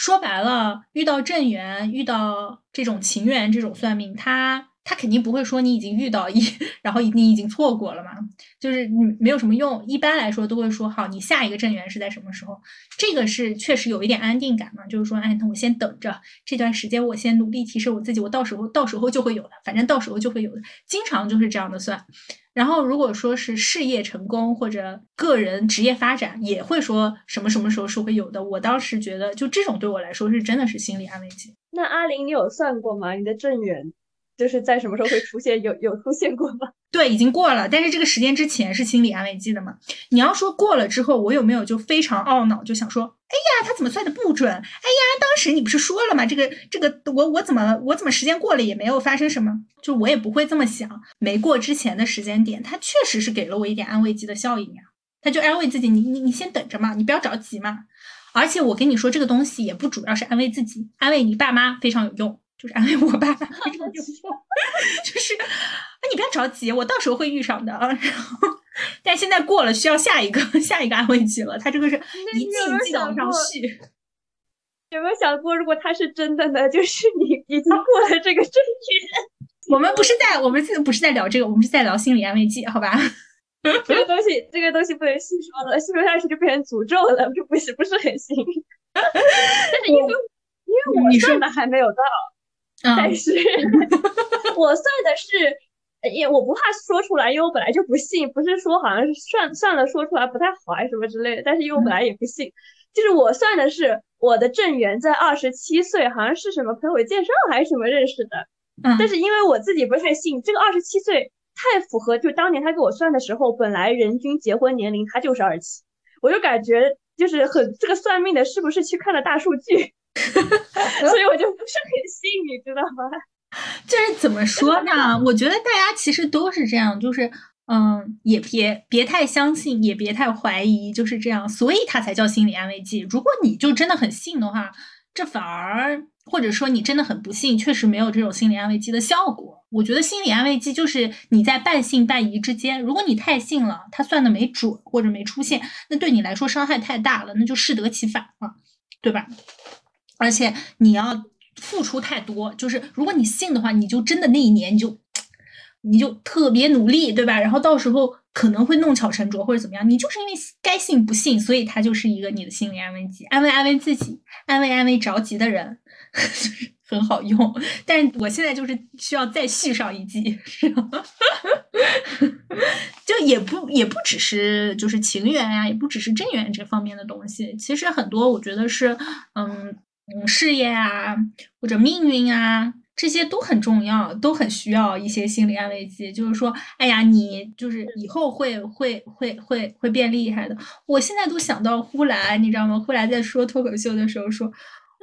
说白了，遇到正缘，遇到这种情缘，这种算命，他他肯定不会说你已经遇到一，<laughs> 然后你已经错过了嘛，就是你没有什么用。一般来说都会说好，你下一个正缘是在什么时候？这个是确实有一点安定感嘛，就是说，哎，那我先等着这段时间，我先努力提升我自己，我到时候到时候就会有的，反正到时候就会有的，经常就是这样的算。然后如果说是事业成功或者个人职业发展，也会说什么什么时候是会有的。我当时觉得，就这种对我来说是真的是心理安慰剂。那阿玲，你有算过吗？你的正缘？就是在什么时候会出现？有有出现过吗？<laughs> 对，已经过了，但是这个时间之前是心理安慰剂的嘛？你要说过了之后，我有没有就非常懊恼，就想说，哎呀，他怎么算的不准？哎呀，当时你不是说了吗？这个这个，我我怎么我怎么时间过了也没有发生什么？就我也不会这么想。没过之前的时间点，他确实是给了我一点安慰剂的效应呀。他就安慰自己，你你你先等着嘛，你不要着急嘛。而且我跟你说，这个东西也不主要是安慰自己，安慰你爸妈非常有用。就是安慰我爸，<laughs> 就是啊，你不要着急，我到时候会遇上的啊。<laughs> 然后，但现在过了，需要下一个 <laughs> 下一个安慰剂了。他这个是一季一季的往上续。有没有想过，如果他是真的呢？就是你已经过了这个证据。我们不是在，我们现在不是在聊这个，我们是在聊心理安慰剂，好吧？这个东西，这个东西不能细说了，细说下去就变成诅咒了，就不是不是很行。但是因为因为我赚的还没有到。但是，<laughs> 我算的是，也我不怕说出来，因为我本来就不信。不是说好像是算算了说出来不太好还是什么之类的。但是因为我本来也不信，就是我算的是我的正缘在二十七岁，好像是什么朋友介绍还是什么认识的。嗯。但是因为我自己不太信，这个二十七岁太符合，就当年他给我算的时候，本来人均结婚年龄他就是二七，我就感觉就是很这个算命的是不是去看了大数据？所以我就不是很信，你知道吗？<laughs> 就是怎么说呢？我觉得大家其实都是这样，就是嗯，也别别太相信，也别太怀疑，就是这样。所以它才叫心理安慰剂。如果你就真的很信的话，这反而或者说你真的很不信，确实没有这种心理安慰剂的效果。我觉得心理安慰剂就是你在半信半疑之间。如果你太信了，它算的没准或者没出现，那对你来说伤害太大了，那就适得其反了，对吧？而且你要付出太多，就是如果你信的话，你就真的那一年你就你就特别努力，对吧？然后到时候可能会弄巧成拙或者怎么样，你就是因为该信不信，所以它就是一个你的心理安慰剂，安慰安慰自己，安慰安慰着急的人，<laughs> 很好用。但是我现在就是需要再续上一季，<laughs> 就也不也不只是就是情缘呀，也不只是正缘这方面的东西，其实很多我觉得是嗯。嗯，事业啊，或者命运啊，这些都很重要，都很需要一些心理安慰剂。就是说，哎呀，你就是以后会会会会会变厉害的。我现在都想到呼兰，你知道吗？呼兰在说脱口秀的时候说，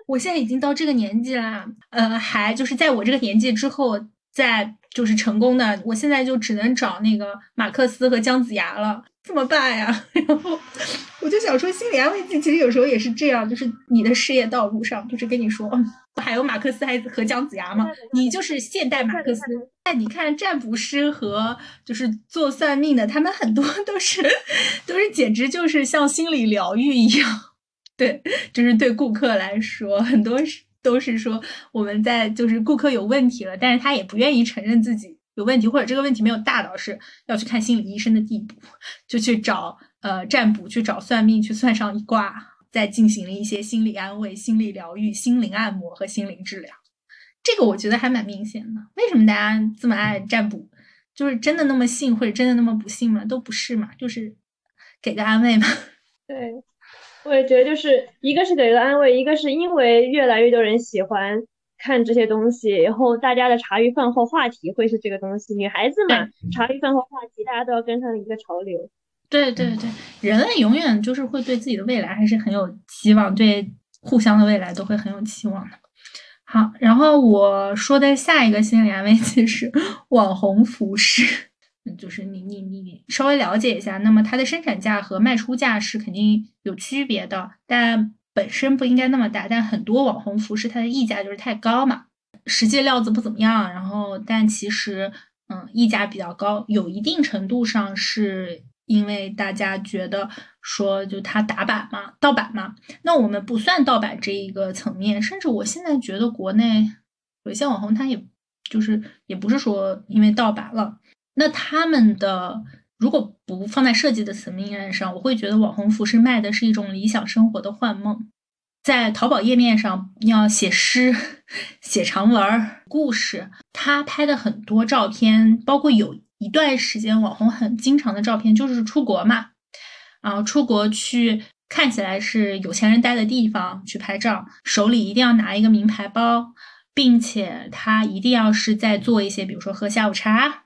我现在已经到这个年纪啦，呃，还就是在我这个年纪之后，再就是成功的，我现在就只能找那个马克思和姜子牙了。怎么办呀？<laughs> 然后我就想说，心理安慰剂其实有时候也是这样，就是你的事业道路上，就是跟你说，还有马克思还和姜子牙嘛，你就是现代马克思。但，你看占卜师和就是做算命的，他们很多都是都是简直就是像心理疗愈一样。对，就是对顾客来说，很多是都是说我们在就是顾客有问题了，但是他也不愿意承认自己。有问题，或者这个问题没有大到是要去看心理医生的地步，就去找呃占卜，去找算命，去算上一卦，再进行了一些心理安慰、心理疗愈、心灵按摩和心灵治疗。这个我觉得还蛮明显的。为什么大家这么爱占卜？就是真的那么信，或者真的那么不信吗？都不是嘛，就是给个安慰嘛。<laughs> 对，我也觉得就是一个是给个安慰，一个是因为越来越多人喜欢。看这些东西，然后大家的茶余饭后话题会是这个东西。女孩子嘛，茶余饭后话题，大家都要跟上一个潮流。对对对，人类永远就是会对自己的未来还是很有期望，对互相的未来都会很有期望的。好，然后我说的下一个心理安慰剂是 <laughs> 网红服饰，就是你你你稍微了解一下，那么它的生产价和卖出价是肯定有区别的，但。本身不应该那么大，但很多网红服饰它的溢价就是太高嘛，实际料子不怎么样，然后但其实嗯溢价比较高，有一定程度上是因为大家觉得说就它打版嘛，盗版嘛，那我们不算盗版这一个层面，甚至我现在觉得国内有些网红他也就是也不是说因为盗版了。那他们的如果不放在设计的层面上，我会觉得网红服饰卖的是一种理想生活的幻梦。在淘宝页面上要写诗、写长文、故事，他拍的很多照片，包括有一段时间网红很经常的照片就是出国嘛，然后出国去看起来是有钱人待的地方去拍照，手里一定要拿一个名牌包，并且他一定要是在做一些，比如说喝下午茶，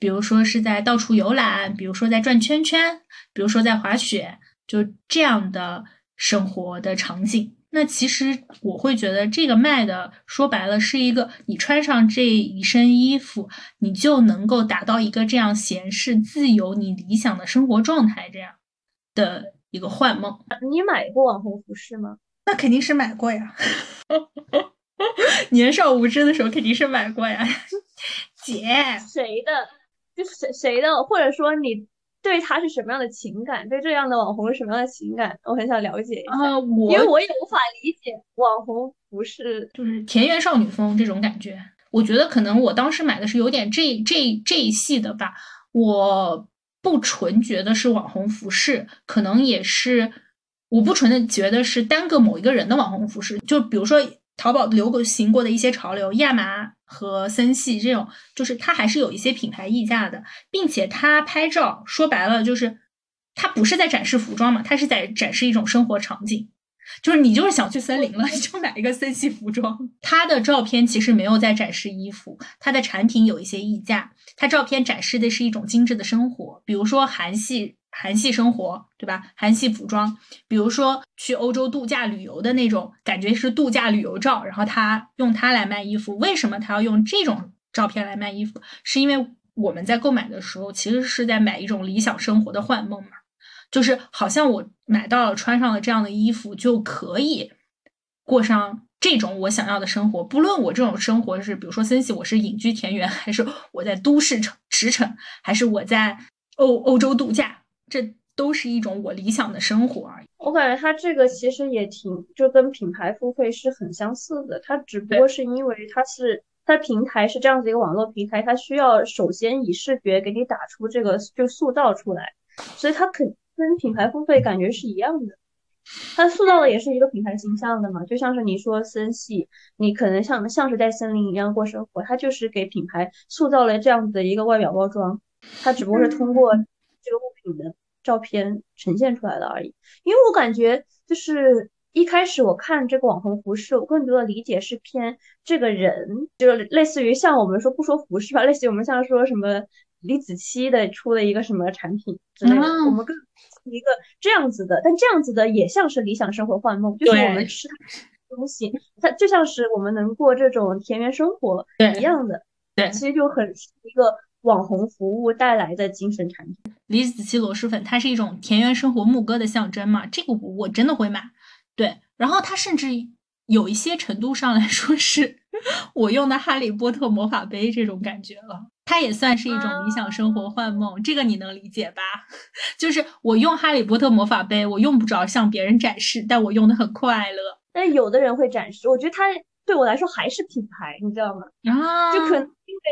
比如说是在到处游览，比如说在转圈圈，比如说在滑雪，就这样的。生活的场景，那其实我会觉得这个卖的说白了是一个，你穿上这一身衣服，你就能够达到一个这样闲适自由、你理想的生活状态这样的一个幻梦。你买过网红服饰吗？那肯定是买过呀，<laughs> 年少无知的时候肯定是买过呀，<laughs> 姐，谁的？就是谁谁的？或者说你？对他是什么样的情感？对这样的网红是什么样的情感？我很想了解一下，因为我也无法理解网红不是就是田园少女风这种感觉。我觉得可能我当时买的是有点这这这一系的吧。我不纯觉得是网红服饰，可能也是我不纯的觉得是单个某一个人的网红服饰。就比如说。淘宝流行过的一些潮流，亚麻和森系这种，就是它还是有一些品牌溢价的，并且它拍照说白了就是它不是在展示服装嘛，它是在展示一种生活场景，就是你就是想去森林了，<laughs> 你就买一个森系服装。它的照片其实没有在展示衣服，它的产品有一些溢价，它照片展示的是一种精致的生活，比如说韩系。韩系生活，对吧？韩系服装，比如说去欧洲度假旅游的那种感觉是度假旅游照，然后他用它来卖衣服。为什么他要用这种照片来卖衣服？是因为我们在购买的时候，其实是在买一种理想生活的幻梦嘛，就是好像我买到了穿上了这样的衣服，就可以过上这种我想要的生活。不论我这种生活是，比如说森系，我是隐居田园，还是我在都市城驰骋，还是我在欧欧洲度假。这都是一种我理想的生活而已。我感觉它这个其实也挺，就跟品牌付费是很相似的。它只不过是因为它是它平台是这样子一个网络平台，它需要首先以视觉给你打出这个就塑造出来，所以它肯跟品牌付费感觉是一样的。它塑造的也是一个品牌形象的嘛，就像是你说森系，你可能像像是在森林一样过生活，它就是给品牌塑造了这样子的一个外表包装。它只不过是通过这个物品的。照片呈现出来的而已，因为我感觉就是一开始我看这个网红服饰，我更多的理解是偏这个人，就是类似于像我们说不说服饰吧，类似于我们像说什么李子柒的出了一个什么产品之类的，我们更一个这样子的，但这样子的也像是理想生活幻梦，就是我们吃东西，它就像是我们能过这种田园生活一样的，对，其实就很一个。网红服务带来的精神产品，李子柒螺蛳粉，它是一种田园生活牧歌的象征嘛？这个我真的会买。对，然后它甚至有一些程度上来说是我用的哈利波特魔法杯这种感觉了，它也算是一种理想生活幻梦。这个你能理解吧？<laughs> 就是我用哈利波特魔法杯，我用不着向别人展示，但我用的很快乐。但有的人会展示，我觉得它对我来说还是品牌，你知道吗？啊，就可能。因为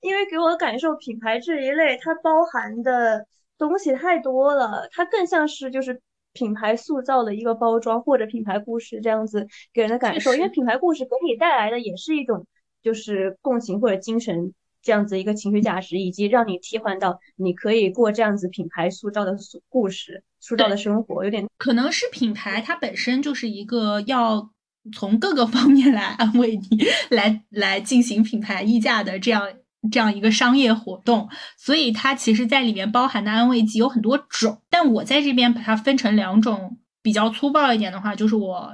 因为给我感受，品牌这一类它包含的东西太多了，它更像是就是品牌塑造的一个包装或者品牌故事这样子给人的感受。因为品牌故事给你带来的也是一种就是共情或者精神这样子一个情绪价值，以及让你替换到你可以过这样子品牌塑造的故事、塑造的生活，有点可能是品牌它本身就是一个要。从各个方面来安慰你，来来进行品牌溢价的这样这样一个商业活动，所以它其实在里面包含的安慰剂有很多种。但我在这边把它分成两种，比较粗暴一点的话，就是我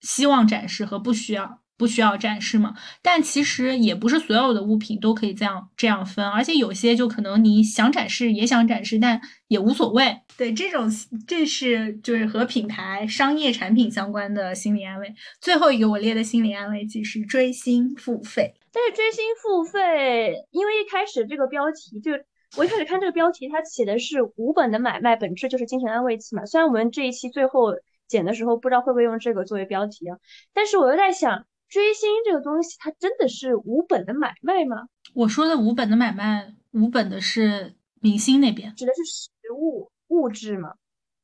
希望展示和不需要。不需要展示嘛？但其实也不是所有的物品都可以这样这样分，而且有些就可能你想展示也想展示，但也无所谓。对，这种这是就是和品牌商业产品相关的心理安慰。最后一个我列的心理安慰剂是追星付费。但是追星付费，因为一开始这个标题就我一开始看这个标题，它写的是无本的买卖，本质就是精神安慰剂嘛。虽然我们这一期最后剪的时候不知道会不会用这个作为标题啊，但是我又在想。追星这个东西，它真的是无本的买卖吗？我说的无本的买卖，无本的是明星那边，指的是实物物质吗？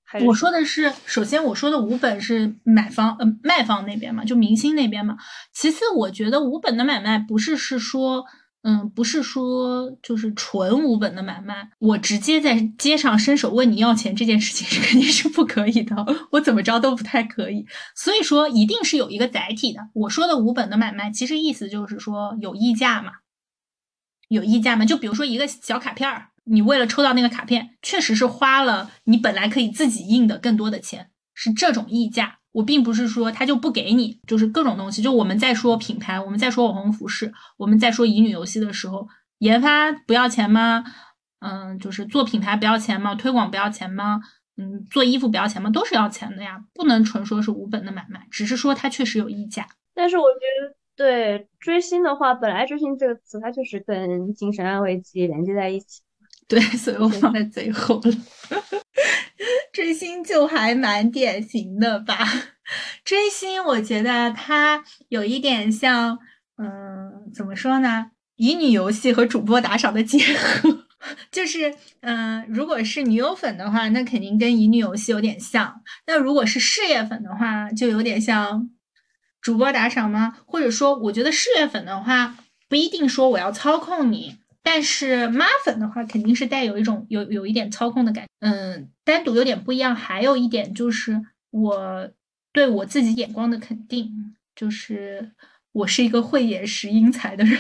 还是我说的是，首先我说的无本是买方呃卖方那边嘛，就明星那边嘛。其次，我觉得无本的买卖不是是说，嗯，不是说就是纯无本的买卖。我直接在街上伸手问你要钱这件事情是肯定是不可以的，<laughs> 我怎么着都不太可以。所以说，一定是有一个载体的。我说的无本的买卖，其实意思就是说有溢价嘛，有溢价嘛。就比如说一个小卡片儿。你为了抽到那个卡片，确实是花了你本来可以自己印的更多的钱，是这种溢价。我并不是说他就不给你，就是各种东西。就我们在说品牌，我们在说网红服饰，我们在说乙女游戏的时候，研发不要钱吗？嗯，就是做品牌不要钱吗？推广不要钱吗？嗯，做衣服不要钱吗？都是要钱的呀，不能纯说是无本的买卖，只是说它确实有溢价。但是我觉得，对追星的话，本来追星这个词，它就是跟精神安慰剂连接在一起。<laughs> 对，所以我放在最后了。追星就还蛮典型的吧？追星，我觉得它有一点像，嗯，怎么说呢？乙女游戏和主播打赏的结合，<laughs> 就是，嗯，如果是女友粉的话，那肯定跟乙女游戏有点像；那如果是事业粉的话，就有点像主播打赏吗？或者说，我觉得事业粉的话，不一定说我要操控你。但是妈粉的话，肯定是带有一种有有一点操控的感觉，嗯，单独有点不一样。还有一点就是我对我自己眼光的肯定，就是我是一个慧眼识英才的人，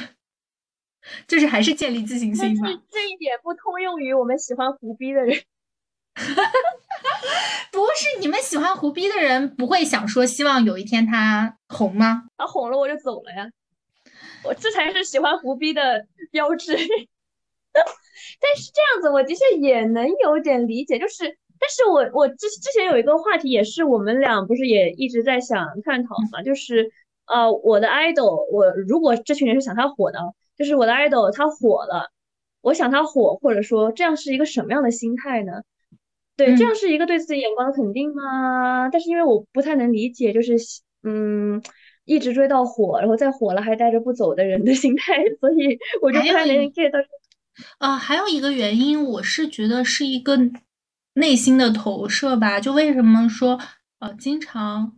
就是还是建立自信心吧。这一点不通用于我们喜欢胡逼的人，<laughs> 不是你们喜欢胡逼的人不会想说希望有一天他红吗？他红了我就走了呀。我这才是喜欢胡逼的标志，<laughs> 但是这样子我的确也能有点理解，就是，但是我我之之前有一个话题也是我们俩不是也一直在想探讨嘛，就是呃我的 idol，我如果这群人是想他火的，就是我的 idol 他火了，我想他火，或者说这样是一个什么样的心态呢？对，这样是一个对自己眼光的肯定吗？但是因为我不太能理解，就是嗯。一直追到火，然后再火了还带着不走的人的 <laughs> 心态，所以我就不太能 get 到。啊，还有一个原因，我是觉得是一个内心的投射吧。就为什么说呃，经常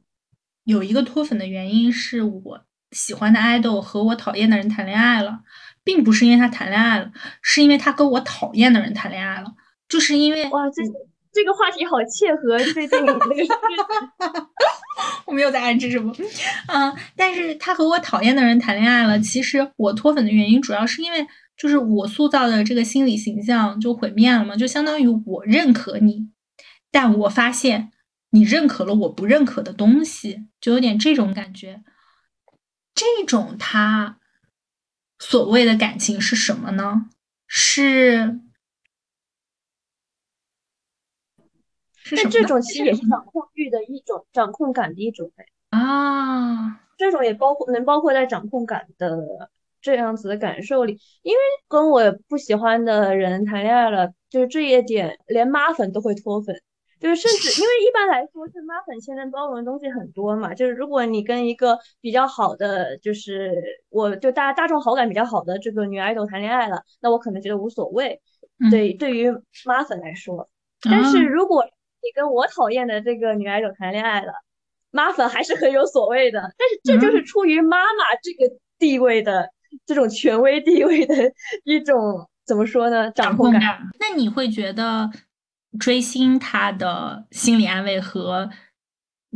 有一个脱粉的原因，是我喜欢的 idol 和我讨厌的人谈恋爱了，并不是因为他谈恋爱了，是因为他跟我讨厌的人谈恋爱了，就是因为哇，这这个话题好切合最近那个。<laughs> 我没有在暗示什么，嗯，但是他和我讨厌的人谈恋爱了。其实我脱粉的原因主要是因为，就是我塑造的这个心理形象就毁灭了嘛，就相当于我认可你，但我发现你认可了我不认可的东西，就有点这种感觉。这种他所谓的感情是什么呢？是。但这种其实也是掌控欲的一种，掌控感的一种啊。这种也包括能包括在掌控感的这样子的感受里，因为跟我不喜欢的人谈恋爱了，就是这一点，连妈粉都会脱粉，就是甚至因为一般来说是妈粉现在包容的东西很多嘛，就是如果你跟一个比较好的，就是我就大大众好感比较好的这个女爱豆谈恋爱了，那我可能觉得无所谓。对，对于妈粉来说，但是如果你跟我讨厌的这个女爱豆谈恋爱了，妈粉还是很有所谓的。但是这就是出于妈妈这个地位的这种权威地位的一种怎么说呢？掌控感。那你会觉得追星他的心理安慰和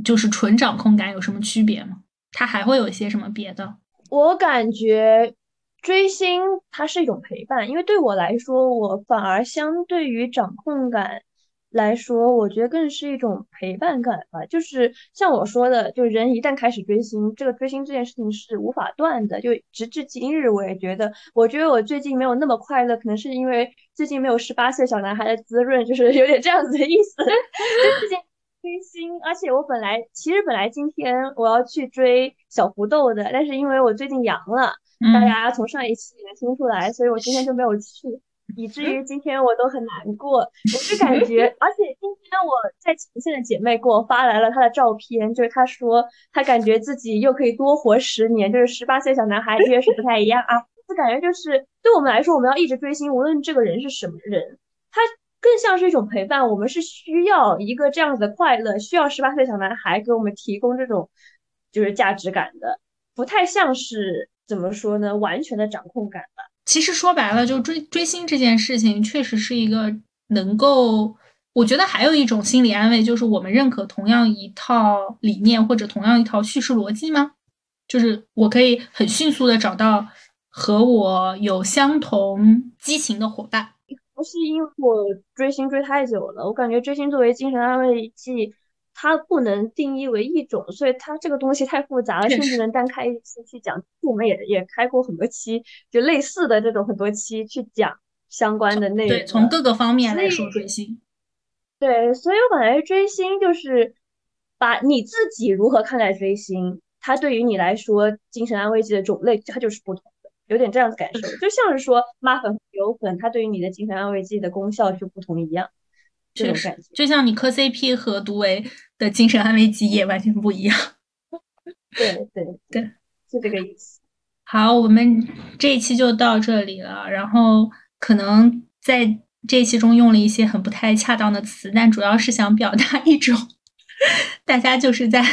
就是纯掌控感有什么区别吗？他还会有一些什么别的？我感觉追星它是一种陪伴，因为对我来说，我反而相对于掌控感。来说，我觉得更是一种陪伴感吧。就是像我说的，就人一旦开始追星，这个追星这件事情是无法断的。就直至今日，我也觉得，我觉得我最近没有那么快乐，可能是因为最近没有十八岁小男孩的滋润，就是有点这样子的意思。<laughs> 就最近追星，而且我本来其实本来今天我要去追小胡豆的，但是因为我最近阳了，大家从上一期也能听出来，所以我今天就没有去。以至于今天我都很难过。我是感觉，而且今天我在前线的姐妹给我发来了她的照片，就是她说她感觉自己又可以多活十年，就是十八岁小男孩越是不太一样啊。就感觉就是对我们来说，我们要一直追星，无论这个人是什么人，他更像是一种陪伴。我们是需要一个这样子的快乐，需要十八岁小男孩给我们提供这种就是价值感的，不太像是怎么说呢，完全的掌控感吧。其实说白了，就追追星这件事情，确实是一个能够，我觉得还有一种心理安慰，就是我们认可同样一套理念或者同样一套叙事逻辑吗？就是我可以很迅速的找到和我有相同激情的伙伴。不是因为我追星追太久了，我感觉追星作为精神安慰剂。它不能定义为一种，所以它这个东西太复杂了，甚至能单开一期去讲。我们也也开过很多期，就类似的这种很多期去讲相关的内容。对，从各个方面来说追星。对，所以我感觉追星就是把你自己如何看待追星，它对于你来说精神安慰剂的种类它就是不同的，有点这样的感受，就像是说妈粉、油粉，它对于你的精神安慰剂的功效就不同一样。这种感觉，就像你磕 CP 和独唯的精神安慰剂也完全不一样。对对 <laughs> 对，是这个意思。<laughs> 好，我们这一期就到这里了。然后可能在这一期中用了一些很不太恰当的词，但主要是想表达一种 <laughs> 大家就是在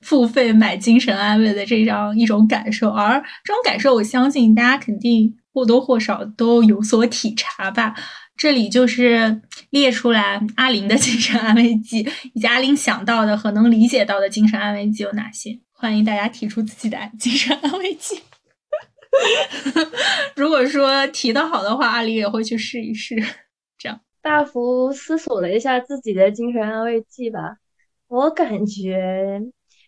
付费买精神安慰的这样一种感受。而这种感受，我相信大家肯定或多或少都有所体察吧。这里就是列出来阿林的精神安慰剂，以及阿林想到的和能理解到的精神安慰剂有哪些？欢迎大家提出自己的 <laughs> 精神安慰剂。<laughs> 如果说提的好的话，阿林也会去试一试。这样，大幅思索了一下自己的精神安慰剂吧。我感觉，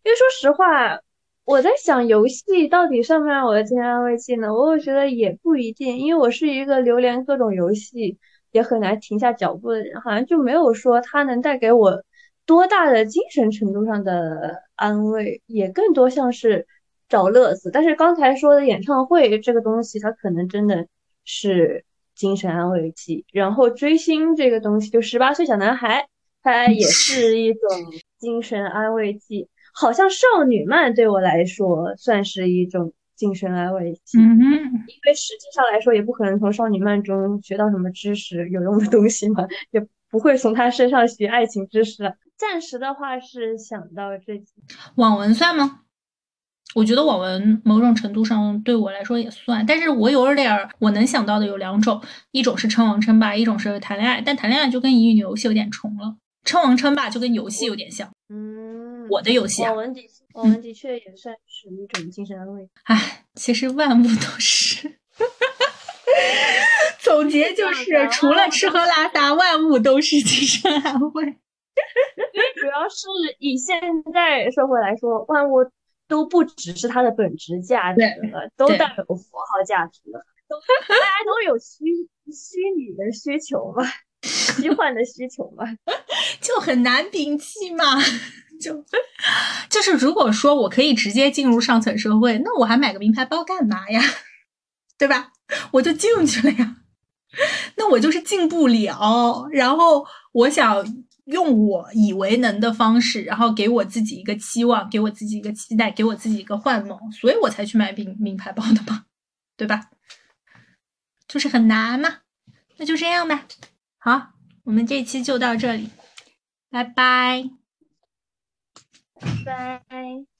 因为说实话，我在想游戏到底算不算我的精神安慰剂呢？我觉得也不一定，因为我是一个流连各种游戏。也很难停下脚步的人，好像就没有说他能带给我多大的精神程度上的安慰，也更多像是找乐子。但是刚才说的演唱会这个东西，它可能真的是精神安慰剂。然后追星这个东西，就十八岁小男孩，他也是一种精神安慰剂。好像少女漫对我来说算是一种。精神安慰剂，嗯，因为实际上来说，也不可能从少女漫中学到什么知识有用的东西嘛，也不会从他身上学爱情知识。暂时的话是想到这几。网文算吗？我觉得网文某种程度上对我来说也算，但是我有点儿，我能想到的有两种，一种是称王称霸，一种是谈恋爱。但谈恋爱就跟乙女游戏有点重了，称王称霸就跟游戏有点像。嗯，我的游戏啊。网文的网文的确也算是一种精神安慰。唉，其实万物都是。<laughs> 总结就是，除了吃喝拉 <laughs> 撒，万物都是精神安慰。主要是以现在社会来说，万物都不只是它的本质价值了，都带有符号价值了。都 <laughs> 大家都有虚虚拟的需求嘛，虚幻的需求嘛，就很难摒弃嘛。就就是，如果说我可以直接进入上层社会，那我还买个名牌包干嘛呀？<laughs> 对吧？我就进去了呀。那我就是进不了。然后我想用我以为能的方式，然后给我自己一个期望，给我自己一个期待，给我自己一个幻梦，所以我才去买名名牌包的嘛，对吧？就是很难嘛。那就这样吧。好，我们这期就到这里，拜拜。拜。